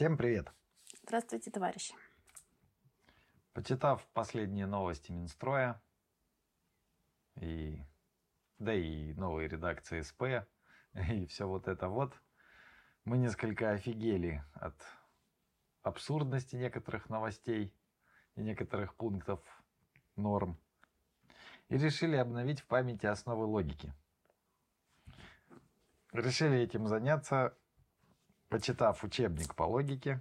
Всем привет! Здравствуйте, товарищи! Почитав последние новости Минстроя, и, да и новые редакции СП, и все вот это вот, мы несколько офигели от абсурдности некоторых новостей и некоторых пунктов норм и решили обновить в памяти основы логики. Решили этим заняться, почитав учебник по логике.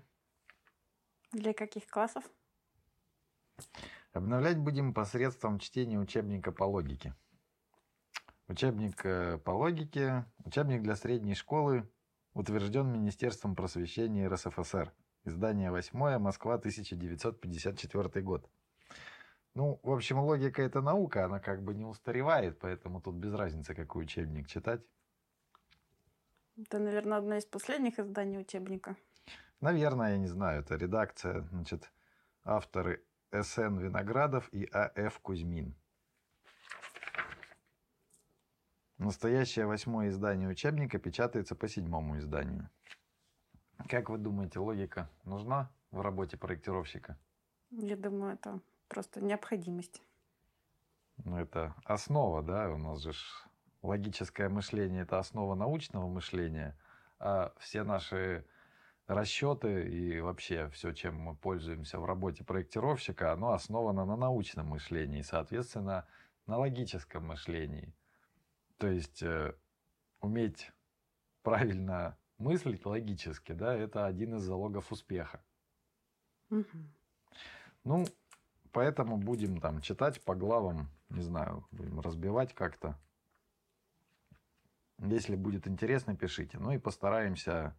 Для каких классов? Обновлять будем посредством чтения учебника по логике. Учебник э, по логике, учебник для средней школы, утвержден Министерством просвещения РСФСР. Издание 8, Москва, 1954 год. Ну, в общем, логика это наука, она как бы не устаревает, поэтому тут без разницы, какой учебник читать. Это, наверное, одно из последних изданий учебника. Наверное, я не знаю, это редакция, значит, авторы С.Н. Виноградов и А.Ф. Кузьмин. Настоящее восьмое издание учебника печатается по седьмому изданию. Как вы думаете, логика нужна в работе проектировщика? Я думаю, это просто необходимость. Ну, это основа, да, у нас же логическое мышление – это основа научного мышления, а все наши расчеты и вообще все, чем мы пользуемся в работе проектировщика, оно основано на научном мышлении, соответственно, на логическом мышлении. То есть э, уметь правильно мыслить логически, да, это один из залогов успеха. Угу. Ну, поэтому будем там читать по главам, не знаю, будем разбивать как-то. Если будет интересно, пишите. Ну и постараемся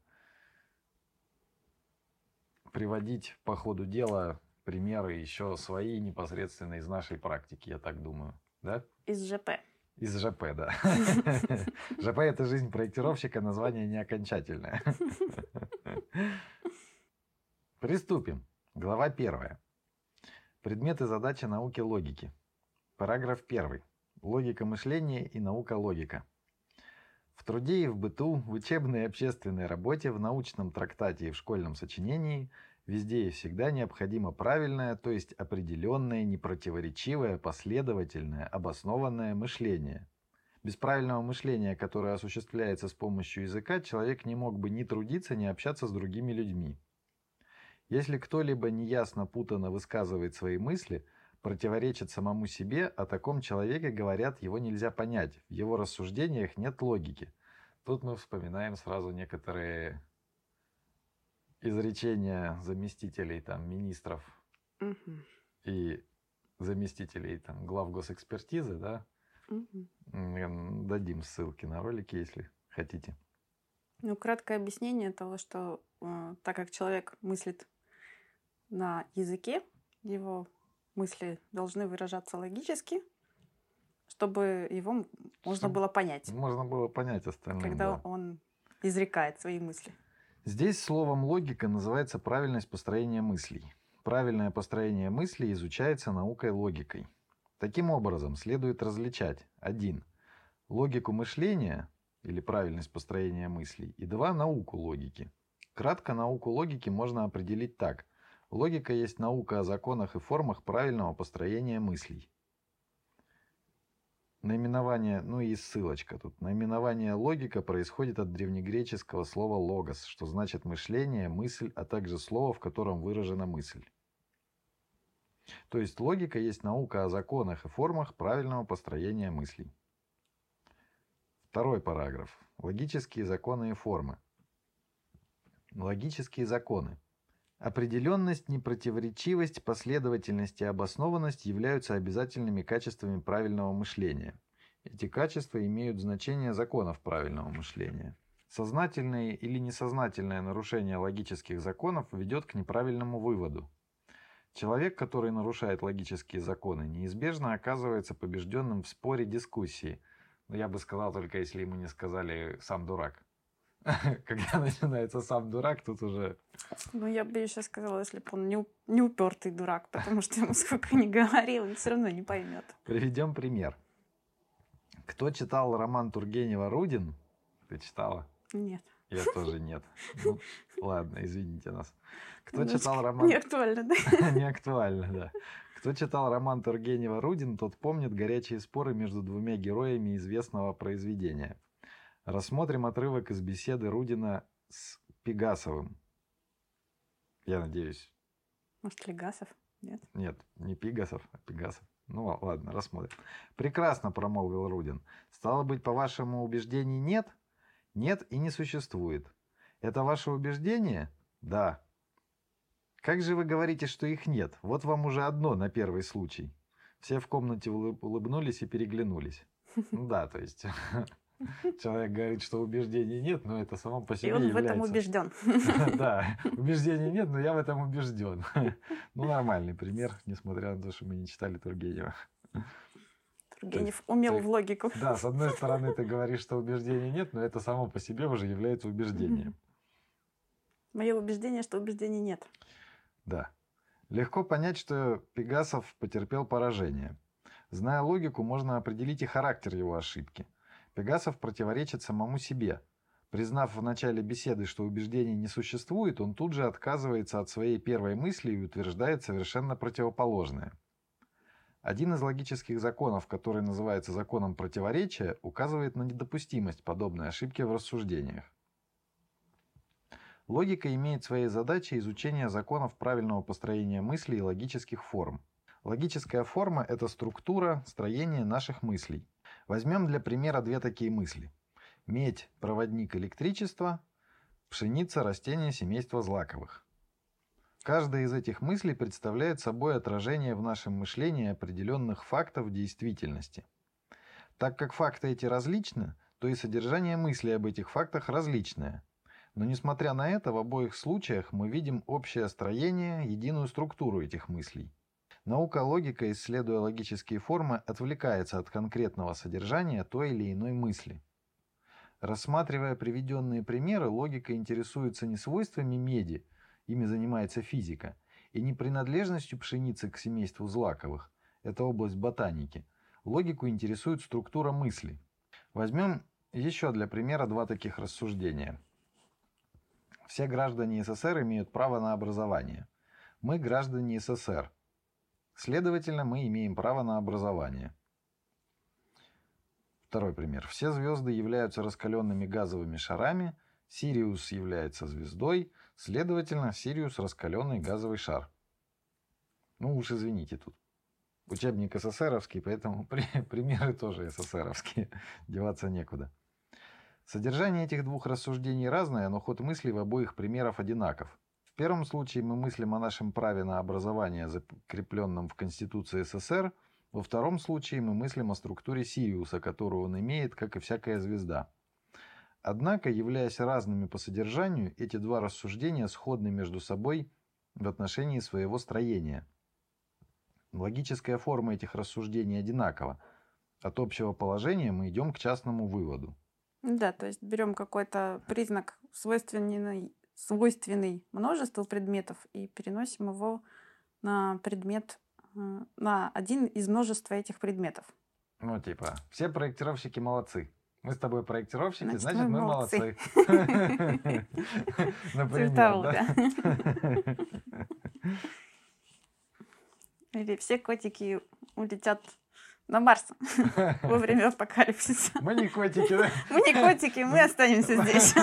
приводить по ходу дела примеры еще свои непосредственно из нашей практики, я так думаю. Да? Из ЖП. Из ЖП, да. ЖП – это жизнь проектировщика, название не окончательное. Приступим. Глава первая. Предметы задачи науки логики. Параграф первый. Логика мышления и наука логика. В труде и в быту, в учебной и общественной работе, в научном трактате и в школьном сочинении Везде и всегда необходимо правильное, то есть определенное, непротиворечивое, последовательное, обоснованное мышление. Без правильного мышления, которое осуществляется с помощью языка, человек не мог бы ни трудиться, ни общаться с другими людьми. Если кто-либо неясно путано высказывает свои мысли, противоречит самому себе, о таком человеке говорят, его нельзя понять, в его рассуждениях нет логики. Тут мы вспоминаем сразу некоторые изречения заместителей там министров угу. и заместителей там глав госэкспертизы, да, угу. дадим ссылки на ролики, если хотите. Ну, краткое объяснение того, что э, так как человек мыслит на языке, его мысли должны выражаться логически, чтобы его можно чтобы было понять. Можно было понять остальное. Когда да. он изрекает свои мысли. Здесь словом логика называется правильность построения мыслей. Правильное построение мыслей изучается наукой логикой. Таким образом, следует различать 1. Логику мышления или правильность построения мыслей и 2. Науку логики. Кратко науку логики можно определить так. Логика есть наука о законах и формах правильного построения мыслей. Наименование, ну и ссылочка тут. Наименование логика происходит от древнегреческого слова логос, что значит мышление, мысль, а также слово, в котором выражена мысль. То есть логика есть наука о законах и формах правильного построения мыслей. Второй параграф. Логические законы и формы. Логические законы. Определенность, непротиворечивость, последовательность и обоснованность являются обязательными качествами правильного мышления. Эти качества имеют значение законов правильного мышления. Сознательное или несознательное нарушение логических законов ведет к неправильному выводу. Человек, который нарушает логические законы, неизбежно оказывается побежденным в споре дискуссии. Но я бы сказал только, если ему не сказали «сам дурак». когда начинается сам дурак, тут уже... Ну, я бы еще сказала, если бы он не, не упертый дурак, потому что ему сколько ни говорил, он все равно не поймет. Приведем пример. Кто читал роман Тургенева «Рудин»? Ты читала? Нет. Я тоже нет. Ну, ладно, извините нас. Кто Немножко читал роман... Не актуально, да? Не актуально, да. Кто читал роман Тургенева «Рудин», тот помнит горячие споры между двумя героями известного произведения. Рассмотрим отрывок из беседы Рудина с Пегасовым. Я надеюсь. Может, Легасов? Нет? Нет, не Пегасов, а Пегасов. Ну л- ладно, рассмотрим. Прекрасно, промолвил Рудин. Стало быть, по вашему убеждению нет? Нет и не существует. Это ваше убеждение? Да. Как же вы говорите, что их нет? Вот вам уже одно на первый случай. Все в комнате улы- улыбнулись и переглянулись. Ну да, то есть человек говорит, что убеждений нет, но это само по И себе он в является... этом убежден. Да, убеждений нет, но я в этом убежден. Ну, нормальный пример, несмотря на то, что мы не читали Тургенева. Тургенев умел ты- в логику. Да, с одной стороны, ты говоришь, что убеждений нет, но это само по себе уже является убеждением. Мое убеждение, что убеждений нет. Да. Легко понять, что Пегасов потерпел поражение. Зная логику, можно определить и характер его ошибки. Пегасов противоречит самому себе. Признав в начале беседы, что убеждений не существует, он тут же отказывается от своей первой мысли и утверждает совершенно противоположное. Один из логических законов, который называется законом противоречия, указывает на недопустимость подобной ошибки в рассуждениях. Логика имеет своей задачей изучение законов правильного построения мыслей и логических форм. Логическая форма – это структура, строение наших мыслей. Возьмем для примера две такие мысли. Медь – проводник электричества, пшеница – растение семейства злаковых. Каждая из этих мыслей представляет собой отражение в нашем мышлении определенных фактов действительности. Так как факты эти различны, то и содержание мыслей об этих фактах различное. Но несмотря на это, в обоих случаях мы видим общее строение, единую структуру этих мыслей. Наука логика, исследуя логические формы, отвлекается от конкретного содержания той или иной мысли. Рассматривая приведенные примеры, логика интересуется не свойствами меди, ими занимается физика, и не принадлежностью пшеницы к семейству злаковых, это область ботаники. Логику интересует структура мысли. Возьмем еще для примера два таких рассуждения. Все граждане СССР имеют право на образование. Мы граждане СССР. Следовательно, мы имеем право на образование. Второй пример. Все звезды являются раскаленными газовыми шарами, Сириус является звездой, следовательно, Сириус раскаленный газовый шар. Ну уж извините тут. Учебник СССРовский, поэтому при, примеры тоже СССРовские. Деваться некуда. Содержание этих двух рассуждений разное, но ход мыслей в обоих примеров одинаков. Первом случае мы мыслим о нашем праве на образование, закрепленном в Конституции СССР. Во втором случае мы мыслим о структуре Сириуса, которую он имеет, как и всякая звезда. Однако, являясь разными по содержанию, эти два рассуждения сходны между собой в отношении своего строения. Логическая форма этих рассуждений одинакова. От общего положения мы идем к частному выводу. Да, то есть берем какой-то признак свойственный, свойственный множеству предметов и переносим его на предмет, э, на один из множества этих предметов. Ну, типа, все проектировщики молодцы. Мы с тобой проектировщики, Значит, значит, мы молодцы. Например, да? Или все котики улетят на Марс во время апокалипсиса. Мы не котики, да? Мы не котики, мы останемся здесь.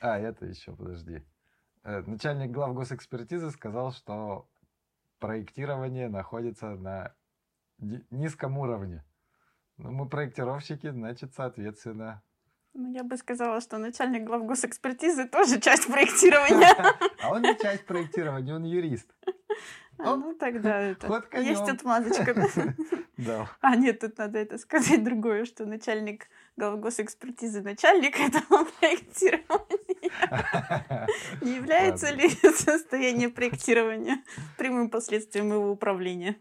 А, это еще, подожди. Э, Начальник глав госэкспертизы сказал, что проектирование находится на ни- низком уровне. Ну, мы проектировщики, значит, соответственно. Ну, я бы сказала, что начальник глав госэкспертизы тоже часть проектирования. А он не часть проектирования, он юрист. А, Ну, тогда это... Есть отмазочка. да. А, нет, тут надо это сказать другое, что начальник глав госэкспертизы начальник этого проектирования. Не является ли состояние проектирования прямым последствием его управления?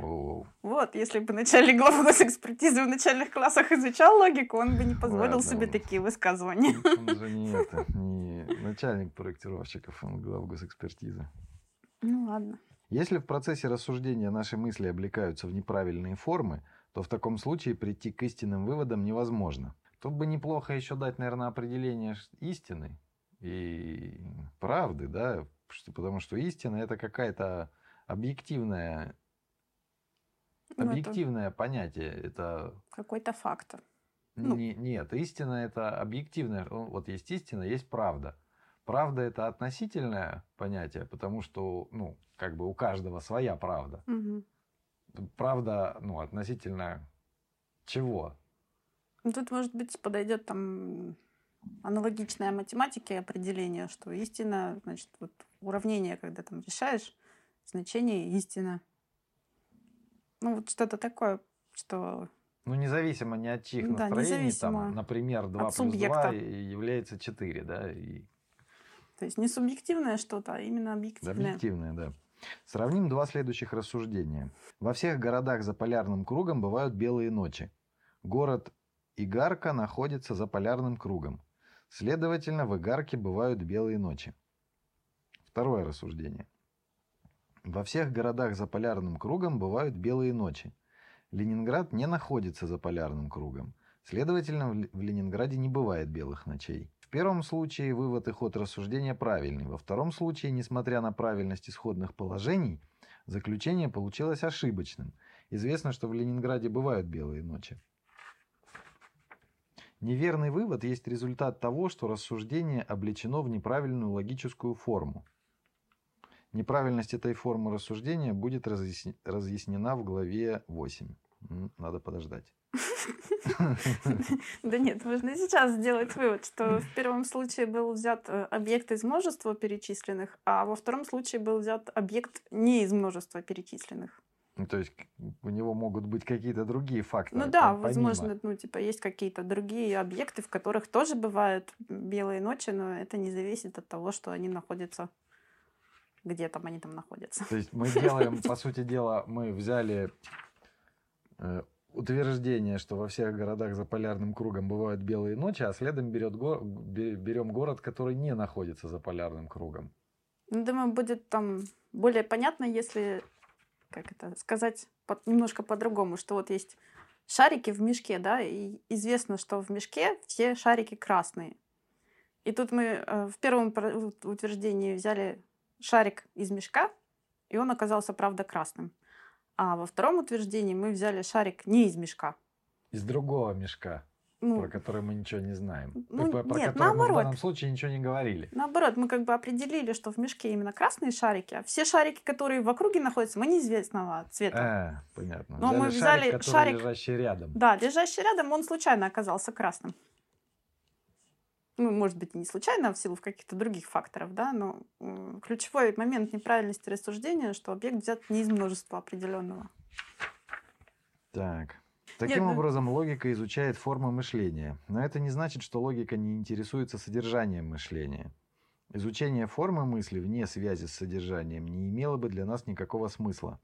Воу. Вот, если бы начальник глав госэкспертизы в начальных классах изучал логику, он бы не позволил Ладно, себе ладно. такие высказывания. Он же не это, не начальник проектировщиков, он глав госэкспертизы. Ну ладно. Если в процессе рассуждения наши мысли облекаются в неправильные формы, то в таком случае прийти к истинным выводам невозможно. Тут бы неплохо еще дать, наверное, определение истины и правды, да, потому что истина это какая-то объективная, Ну, это объективное понятие. Это какой-то фактор. Ну. не- нет, истина это объективное. Ну, Вот есть истина, есть правда. Правда это относительное понятие, потому что, ну, как бы у каждого своя правда. Мгм. Правда, ну, относительно чего? Ну, Тут, может быть, подойдет там аналогичная математике определение, что истина, значит, вот уравнение, когда там решаешь, значение истина. Ну, вот что-то такое, что Ну, независимо ни от чьих Да, настроений, там, например, 2 от плюс 2 субъекта. является 4, да, и то есть не субъективное что-то, а именно объективное. объективное, да. Сравним два следующих рассуждения. Во всех городах за полярным кругом бывают белые ночи. Город Игарка находится за полярным кругом. Следовательно, в Игарке бывают белые ночи. Второе рассуждение. Во всех городах за полярным кругом бывают белые ночи. Ленинград не находится за полярным кругом. Следовательно, в Ленинграде не бывает белых ночей. В первом случае вывод и ход рассуждения правильный. Во втором случае, несмотря на правильность исходных положений, заключение получилось ошибочным. Известно, что в Ленинграде бывают белые ночи. Неверный вывод есть результат того, что рассуждение облечено в неправильную логическую форму. Неправильность этой формы рассуждения будет разъясни- разъяснена в главе 8. М, Надо подождать. Да нет, можно сейчас сделать вывод, что в первом случае был взят э, объект из множества перечисленных, а во втором случае был взят объект не из множества перечисленных. Ну, То есть у него могут быть какие-то другие факторы. Ну да, по- помимо. возможно, ну типа есть какие-то другие объекты, в которых тоже бывают белые ночи, но это не зависит от того, что они находятся где там они там находятся. То есть мы делаем, по сути дела, мы взяли э, утверждение, что во всех городах за полярным кругом бывают белые ночи, а следом берет го- бе- берем город, который не находится за полярным кругом. Ну, думаю, будет там более понятно, если, как это сказать, под- немножко по-другому, что вот есть шарики в мешке, да, и известно, что в мешке все шарики красные. И тут мы э, в первом утверждении взяли шарик из мешка, и он оказался, правда, красным. А во втором утверждении мы взяли шарик не из мешка. Из другого мешка, Ну, про который мы ничего не знаем. ну, про, про нет, который мы в наоборот. данном случае ничего не говорили. Наоборот, мы как бы определили, что в мешке именно красные шарики, а все шарики, которые в округе находятся, мы неизвестного цвета. А, понятно. Ну, мы взяли шарик, шарик- лежащий рядом. Да, лежащий рядом, он случайно оказался красным. Ну, может быть, не случайно, а в силу каких-то других факторов, да, но ключевой момент неправильности рассуждения, что объект взят не из множества определенного. Так. Таким ну- образом, логика изучает формы мышления. Но это не значит, что логика не интересуется содержанием мышления. Изучение формы мысли вне связи с содержанием не имело бы для нас никакого смысла.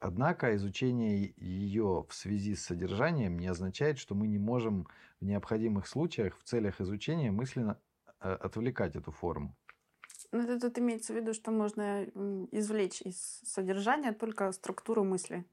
Однако изучение ее в связи с содержанием не означает, что мы не можем в необходимых случаях в целях изучения мысленно э, отвлекать эту форму. Ну, это тут имеется в виду, что можно извлечь из содержания только структуру мысли.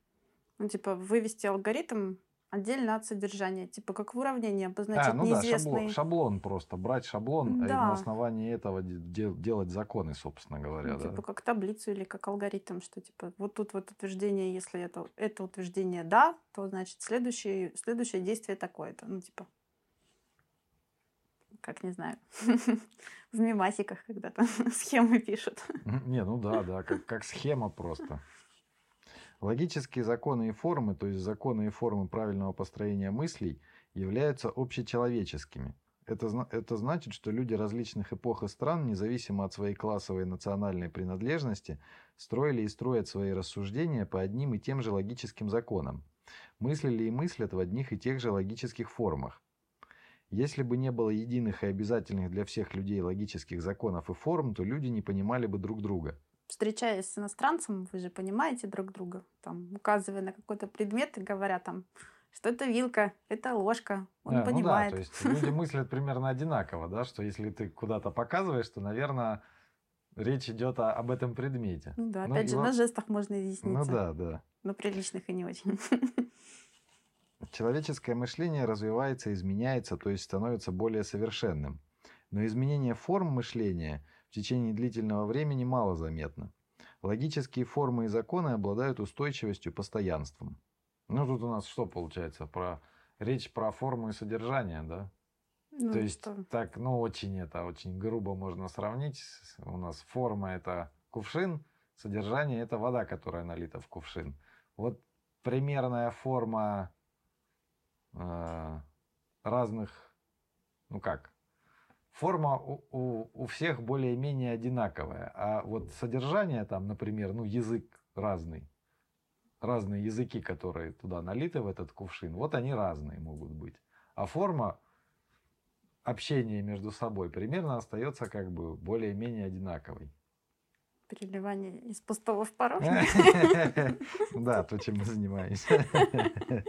Ну, типа, вывести алгоритм отдельно от содержания. Типа, как в уравнении обозначить а, ну да, неизвестные... шаблон, шаблон просто. Брать шаблон, а и Да. на основании этого де- де- делать законы, собственно говоря. Ну, да? типа как таблицу или как алгоритм, что типа вот тут вот утверждение, если это, это утверждение да, то значит следующее, следующее действие такое-то. Ну, типа, как не знаю, в мемасиках когда-то схемы пишут. Не, ну да, да, как, как схема просто. Логические законы и формы, то есть законы и формы правильного построения мыслей, являются общечеловеческими. Это, это значит, что люди различных эпох и стран, независимо от своей классовой и национальной принадлежности, строили и строят свои рассуждения по одним и тем же логическим законам. Мыслили и мыслят в одних и тех же логических формах. Если бы не было единых и обязательных для всех людей логических законов и форм, то люди не понимали бы друг друга. Встречаясь с иностранцем, вы же понимаете друг друга, там, указывая на какой-то предмет и говоря там, что это вилка, это ложка, он Да, ну да, понимает. то есть люди мыслят примерно одинаково, да, что если ты куда-то показываешь, то, наверное, речь идет о- об этом предмете. Ну да, Ну опять же, во- на жестах можно изъясниться. Ну да, да. Но приличных и не очень. Человеческое мышление развивается, изменяется, то есть становится более совершенным. Но изменение форм мышления в течение длительного времени мало заметно. Логические формы и законы обладают устойчивостью, постоянством. Ну, тут у нас что получается? Про речь про форму и содержание, да? Ну, То есть что? так, ну, очень это, очень грубо можно сравнить. У нас форма это кувшин, содержание это вода, которая налита в кувшин. Вот примерная форма э, разных, ну как, форма у, у, у всех более-менее одинаковая, а вот содержание там, например, ну язык разный, разные языки, которые туда налиты в этот кувшин, вот они разные могут быть. А форма общения между собой примерно остается как бы более-менее одинаковой. Переливание из пустого в порожнее. Да, то, чем мы занимаемся.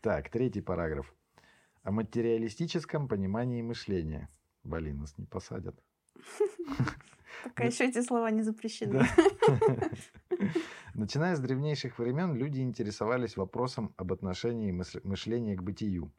Так, третий параграф. О материалистическом понимании мышления. Блин, нас не посадят. Пока еще эти слова не запрещены. Начиная с древнейших времен, люди интересовались вопросом об отношении мышления к бытию.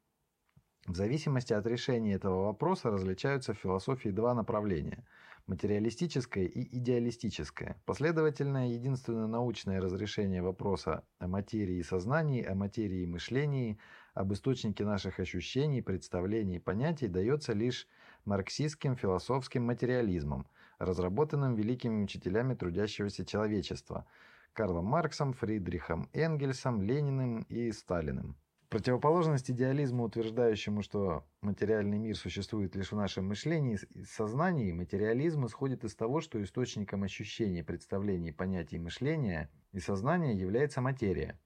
В зависимости от решения этого вопроса различаются в философии два направления – материалистическое и идеалистическое. Последовательное единственное научное разрешение вопроса о материи и сознании, о материи и мышлении, об источнике наших ощущений, представлений и понятий дается лишь марксистским философским материализмом, разработанным великими учителями трудящегося человечества – Карлом Марксом, Фридрихом Энгельсом, Лениным и Сталиным. Противоположность идеализму, утверждающему, что материальный мир существует лишь в нашем мышлении и сознании, материализм исходит из того, что источником ощущений, представлений, понятий мышления и сознания является материя.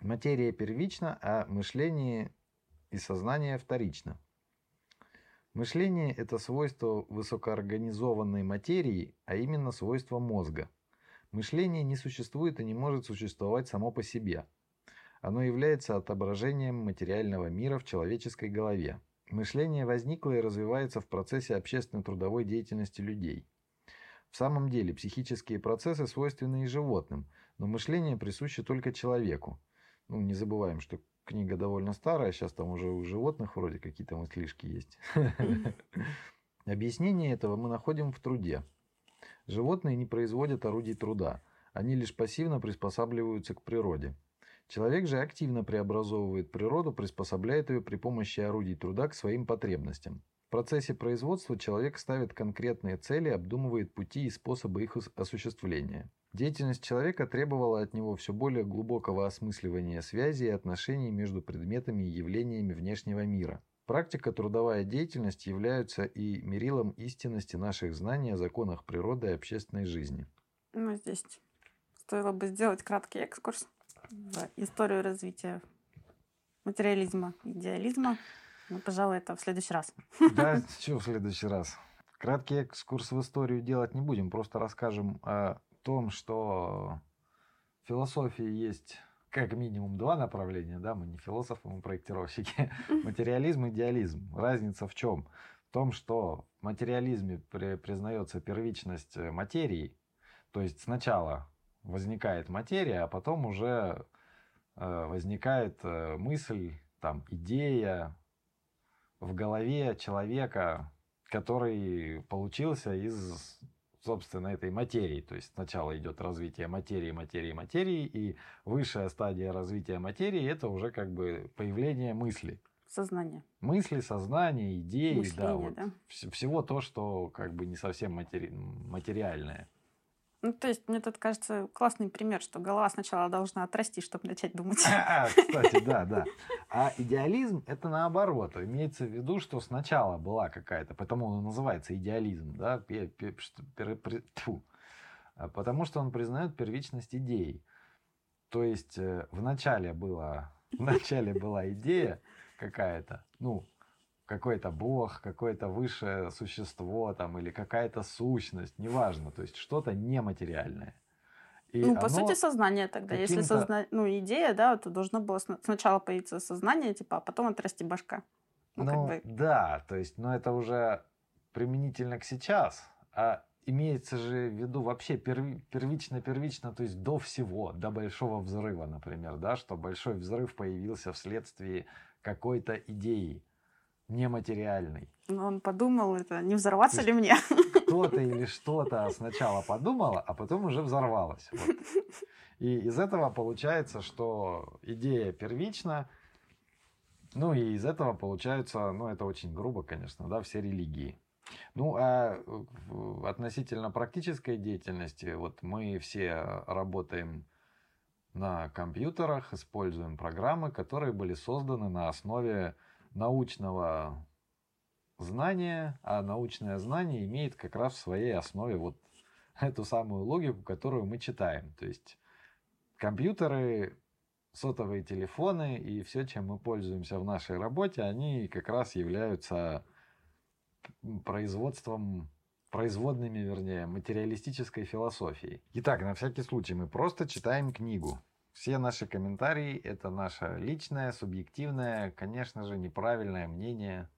Материя первична, а мышление и сознание вторично. Мышление – это свойство высокоорганизованной материи, а именно свойство мозга. Мышление не существует и не может существовать само по себе. Оно является отображением материального мира в человеческой голове. Мышление возникло и развивается в процессе общественно-трудовой деятельности людей. В самом деле, психические процессы свойственны и животным, но мышление присуще только человеку. Ну, не забываем, что книга довольно старая, сейчас там уже у животных вроде какие-то мыслишки есть. Объяснение этого мы находим в труде. Животные не производят орудий труда, они лишь пассивно приспосабливаются к природе. Человек же активно преобразовывает природу, приспособляет ее при помощи орудий труда к своим потребностям. В процессе производства человек ставит конкретные цели, обдумывает пути и способы их осуществления. Деятельность человека требовала от него все более глубокого осмысливания связи и отношений между предметами и явлениями внешнего мира. Практика трудовая деятельность являются и мерилом истинности наших знаний о законах природы и общественной жизни. Ну, здесь стоило бы сделать краткий экскурс в историю развития материализма, идеализма. Ну, пожалуй, это в следующий раз. Да, что в следующий раз? Краткий экскурс в историю делать не будем, просто расскажем о том, что в философии есть как минимум два направления, да, мы не философы, мы проектировщики. Материализм, идеализм. Разница в чем? В том, что в материализме при, признается первичность материи, то есть сначала возникает материя, а потом уже э, возникает э, мысль, там, идея в голове человека, который получился из собственно, этой материи. То есть сначала идет развитие материи, материи, материи, и высшая стадия развития материи – это уже как бы появление мысли. Сознание. Мысли, сознание, идеи, Мышление, да, вот да. вс- всего то, что как бы не совсем матери... материальное. Ну, то есть, мне тут кажется классный пример, что голова сначала должна отрасти, чтобы начать думать. А, Кстати, да, да. А идеализм это наоборот. Имеется в виду, что сначала была какая-то, потому он называется идеализм, да. А потому что он признает первичность идеи. То есть э, в начале была, в начале была идея какая-то, ну, какой-то бог, какое-то высшее существо там или какая-то сущность, неважно, то есть что-то нематериальное. И ну, по сути, сознание тогда. Если каким-то- созна... ну, идея, да, то должно было сна- сначала появиться сознание, типа, а потом отрасти башка. Ну, Ну, как бы, да, то есть, но это уже применительно к сейчас. А имеется же в виду вообще первично-первично, то есть до всего, до большого взрыва, например, да, что большой взрыв появился вследствие какой-то идеи нематериальной. Но ну, он подумал, это не взорваться ли мне? Кто-то или что-то сначала подумало, а потом уже взорвалось. Вот. И из этого получается, что идея первична, ну и из этого получается, ну это очень грубо, конечно, да, все религии. Ну, а относительно практической деятельности, вот мы все работаем на компьютерах, используем программы, которые были созданы на основе научного знания, а научное знание имеет как раз в своей основе вот эту самую логику, которую мы читаем. То есть компьютеры, сотовые телефоны и все, чем мы пользуемся в нашей работе, они как раз являются производством, производными, вернее, материалистической философии. Итак, на всякий случай мы просто читаем книгу. Все наши комментарии – это наше личное, субъективное, конечно же, неправильное мнение.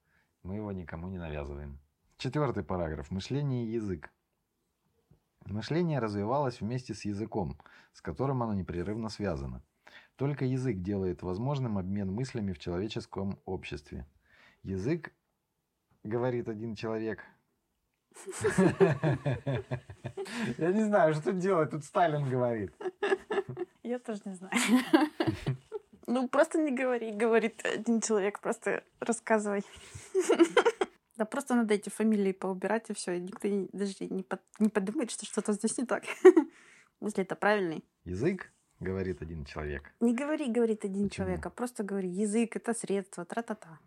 Мы его никому не навязываем. Четвертый параграф. Мышление и язык. Мышление развивалось вместе с языком, с которым оно непрерывно связано. Только язык делает возможным обмен мыслями в человеческом обществе. Язык говорит один человек. Я не знаю, что делать. Тут Сталин говорит. Я тоже не знаю. Ну, просто не говори, говорит один человек, просто рассказывай. Да просто надо эти фамилии поубирать, и все. И никто даже не, под, не подумает, что что-то здесь не так. Если это правильный. Язык, говорит один человек. Не говори, говорит один Почему? человек, а просто говори. Язык — это средство, тра-та-та.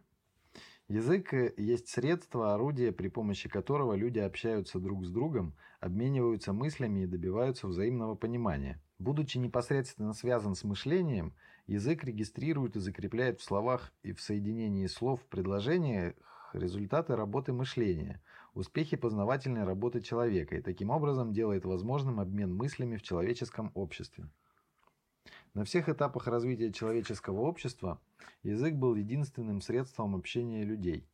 Язык э, есть средство, орудие, при помощи которого люди общаются друг с другом, обмениваются мыслями и добиваются взаимного понимания. Будучи непосредственно связан с мышлением, язык регистрирует и закрепляет в словах и в соединении слов в предложениях результаты работы мышления, успехи познавательной работы человека и таким образом делает возможным обмен мыслями в человеческом обществе. На всех этапах развития человеческого общества язык был единственным средством общения людей.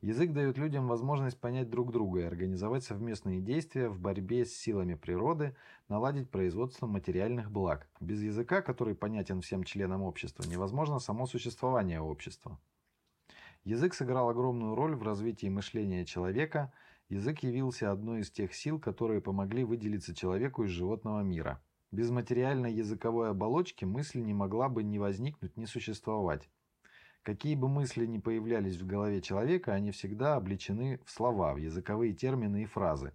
Язык дает людям возможность понять друг друга и организовать совместные действия в борьбе с силами природы, наладить производство материальных благ. Без языка, который понятен всем членам общества, невозможно само существование общества. Язык сыграл огромную роль в развитии мышления человека. Язык явился одной из тех сил, которые помогли выделиться человеку из животного мира – без материальной языковой оболочки мысль не могла бы ни возникнуть, ни существовать. Какие бы мысли ни появлялись в голове человека, они всегда обличены в слова, в языковые термины и фразы.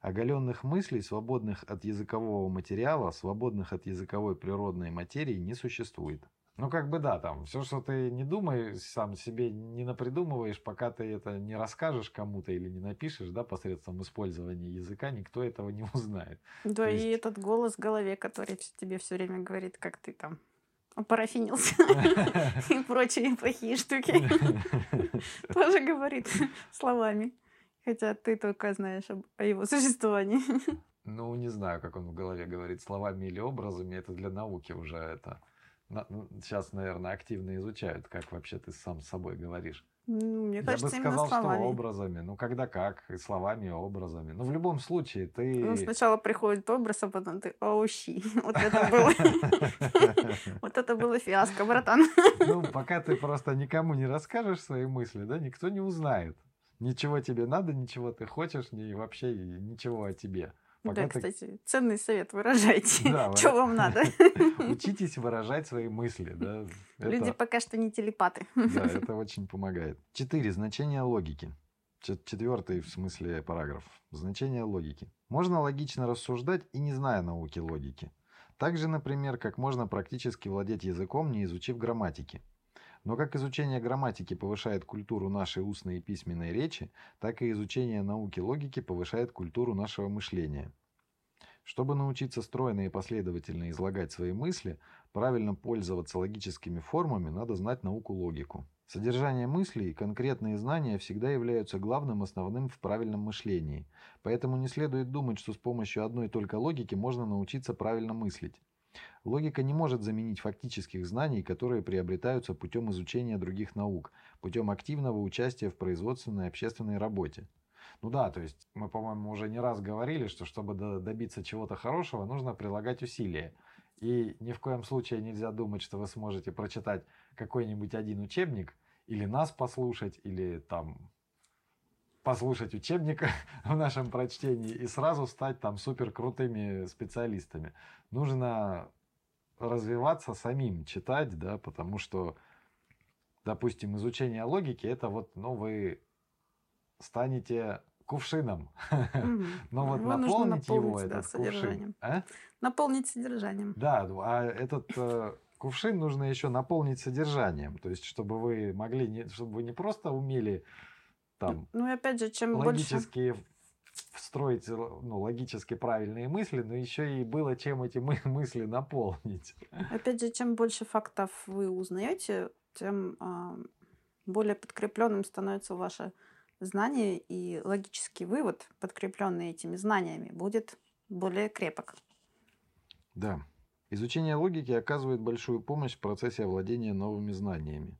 Оголенных мыслей, свободных от языкового материала, свободных от языковой природной материи не существует. Ну, как бы да, там, все, что ты не думаешь, сам себе не напридумываешь, пока ты это не расскажешь кому-то или не напишешь, да, посредством использования языка, никто этого не узнает. Да, есть... и этот голос в голове, который тебе все время говорит, как ты там парафинился и прочие плохие штуки, тоже говорит словами. Хотя ты только знаешь о его существовании. Ну, не знаю, как он в голове говорит словами или образами. Это для науки уже это сейчас, наверное, активно изучают, как вообще ты сам с собой говоришь. Ну, мне кажется, Я бы сказал, что образами. Ну, когда как, и словами, и образами. Но в любом случае ты... Ну, сначала приходит образ, а потом ты, оущи, вот это было... Вот это было фиаско, братан. Ну, пока ты просто никому не расскажешь свои мысли, да, никто не узнает. Ничего тебе надо, ничего ты хочешь, и вообще ничего о тебе. Пока да, ты... кстати, ценный совет выражайте. Да, что вам надо? Учитесь выражать свои мысли. Да? Люди это... пока что не телепаты. Да, это очень помогает. Четыре. Значение логики. Четвертый в смысле параграф. Значение логики. Можно логично рассуждать и не зная науки логики. Так же, например, как можно практически владеть языком, не изучив грамматики. Но как изучение грамматики повышает культуру нашей устной и письменной речи, так и изучение науки логики повышает культуру нашего мышления. Чтобы научиться стройно и последовательно излагать свои мысли, правильно пользоваться логическими формами, надо знать науку логику. Содержание мыслей и конкретные знания всегда являются главным основным в правильном мышлении, поэтому не следует думать, что с помощью одной только логики можно научиться правильно мыслить. Логика не может заменить фактических знаний, которые приобретаются путем изучения других наук, путем активного участия в производственной и общественной работе. Ну да, то есть мы, по-моему, уже не раз говорили, что чтобы добиться чего-то хорошего, нужно прилагать усилия. И ни в коем случае нельзя думать, что вы сможете прочитать какой-нибудь один учебник, или нас послушать, или там послушать учебник в нашем прочтении и сразу стать там супер крутыми специалистами. Нужно развиваться самим, читать, да, потому что, допустим, изучение логики, это вот, ну, вы станете кувшином. Но вот наполнить его, этот кувшин... А? Наполнить содержанием. Да, а этот э, кувшин нужно еще наполнить содержанием. То есть, чтобы вы могли, чтобы вы не просто умели там ну и опять же, чем логически больше строить ну, логически правильные мысли, но еще и было чем эти мы мысли наполнить. Опять же, чем больше фактов вы узнаете, тем э, более подкрепленным становится ваше знание и логический вывод, подкрепленный этими знаниями, будет более крепок. Да. Изучение логики оказывает большую помощь в процессе овладения новыми знаниями.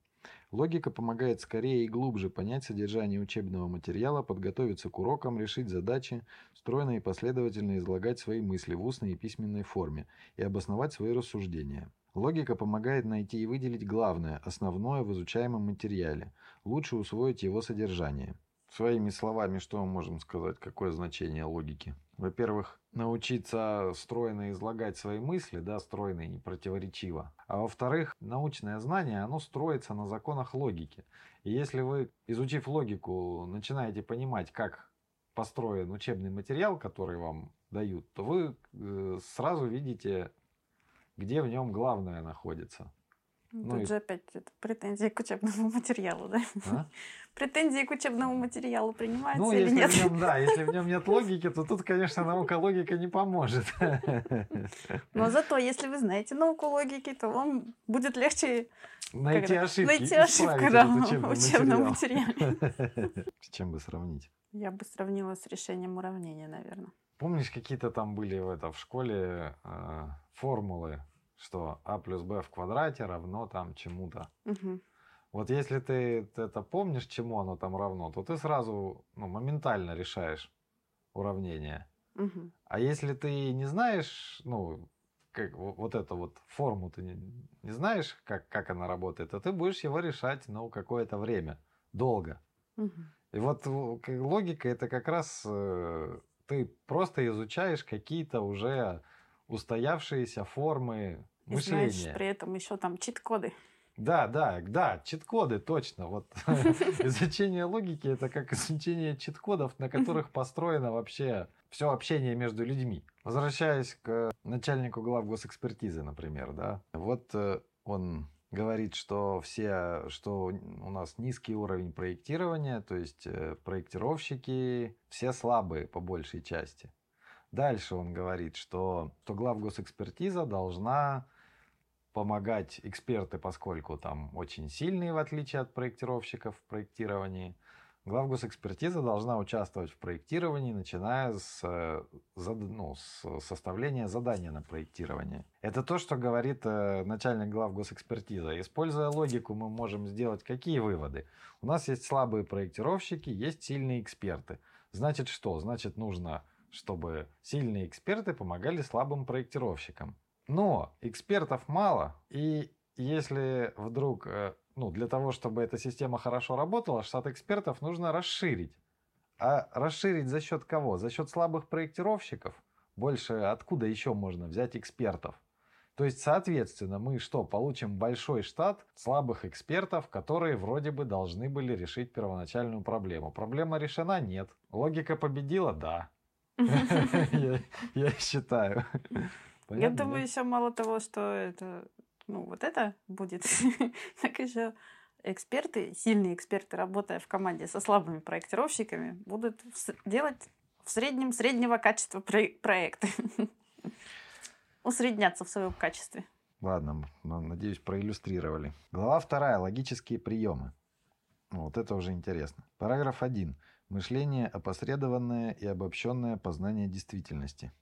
Логика помогает скорее и глубже понять содержание учебного материала, подготовиться к урокам, решить задачи, стройно и последовательно излагать свои мысли в устной и письменной форме и обосновать свои рассуждения. Логика помогает найти и выделить главное, основное в изучаемом материале, лучше усвоить его содержание. Своими словами, что мы можем сказать, какое значение логики? Во-первых, научиться стройно излагать свои мысли, да, стройно и непротиворечиво. А во-вторых, научное знание, оно строится на законах логики. И если вы, изучив логику, начинаете понимать, как построен учебный материал, который вам дают, то вы э, сразу видите, где в нем главное находится. Ну, Тут и... же опять это претензии к учебному материалу, да? А? Претензии к учебному материалу принимаются ну, или если нет? В нем, да, если в нем нет логики, то тут, конечно, наука логика не поможет. Но зато, если вы знаете науку логики, то вам будет легче найти ошибки. Найти ошибку да, в учебном материале. С чем бы сравнить? Я бы сравнила с решением уравнения, наверное. Помнишь, какие-то там были в, это, в школе э, формулы что а плюс b в квадрате равно там чему-то. Угу. Вот если ты это помнишь, чему оно там равно, то ты сразу ну, моментально решаешь уравнение. Угу. А если ты не знаешь, ну, как, вот эту вот форму ты не, не знаешь, как, как она работает, то ты будешь его решать, ну, какое-то время, долго. Угу. И вот логика это как раз э, ты просто изучаешь какие-то уже устоявшиеся формы и мышления. знаешь при этом еще там чит-коды. Да, да, да, чит-коды, точно. Вот изучение логики это как изучение чит-кодов, на которых построено вообще все общение между людьми. Возвращаясь к начальнику глав госэкспертизы, например, да, вот э, он говорит, что все, что у нас низкий уровень проектирования, то есть э, проектировщики все слабые по большей части. Дальше он говорит, что, что главгосэкспертиза должна помогать эксперты, поскольку там очень сильные, в отличие от проектировщиков в проектировании. Главгосэкспертиза должна участвовать в проектировании, начиная с, э, ну, с составления задания на проектирование. Это то, что говорит э, начальник главгосэкспертизы. Используя логику, мы можем сделать какие выводы? У нас есть слабые проектировщики, есть сильные эксперты. Значит что? Значит нужно чтобы сильные эксперты помогали слабым проектировщикам. Но экспертов мало, и если вдруг, э, ну, для того, чтобы эта система хорошо работала, штат экспертов нужно расширить. А расширить за счет кого? За счет слабых проектировщиков? Больше откуда еще можно взять экспертов? То есть, соответственно, мы что, получим большой штат слабых экспертов, которые вроде бы должны были решить первоначальную проблему. Проблема решена? Нет. Логика победила? Да. Я считаю. Я думаю, еще мало того, что это, ну, вот это будет, так еще эксперты, сильные эксперты, работая в команде со слабыми проектировщиками, будут делать в среднем среднего качества проекты. Усредняться в своем качестве. Ладно, надеюсь, проиллюстрировали. Глава вторая. Логические приемы. Вот это уже интересно. Параграф 1. Мышление – опосредованное и обобщенное познание действительности.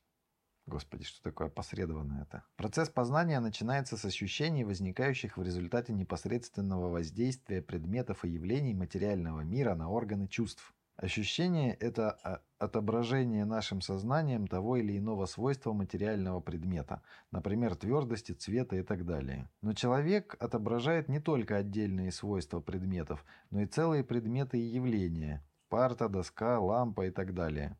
Господи, что такое опосредованное это? Процесс познания начинается с ощущений, возникающих в результате непосредственного воздействия предметов и явлений материального мира на органы чувств. Ощущение – это а, отображение нашим сознанием того или иного свойства материального предмета, например, твердости, цвета и так далее. Но человек отображает не только отдельные свойства предметов, но и целые предметы и явления – парта, доска, лампа и так далее.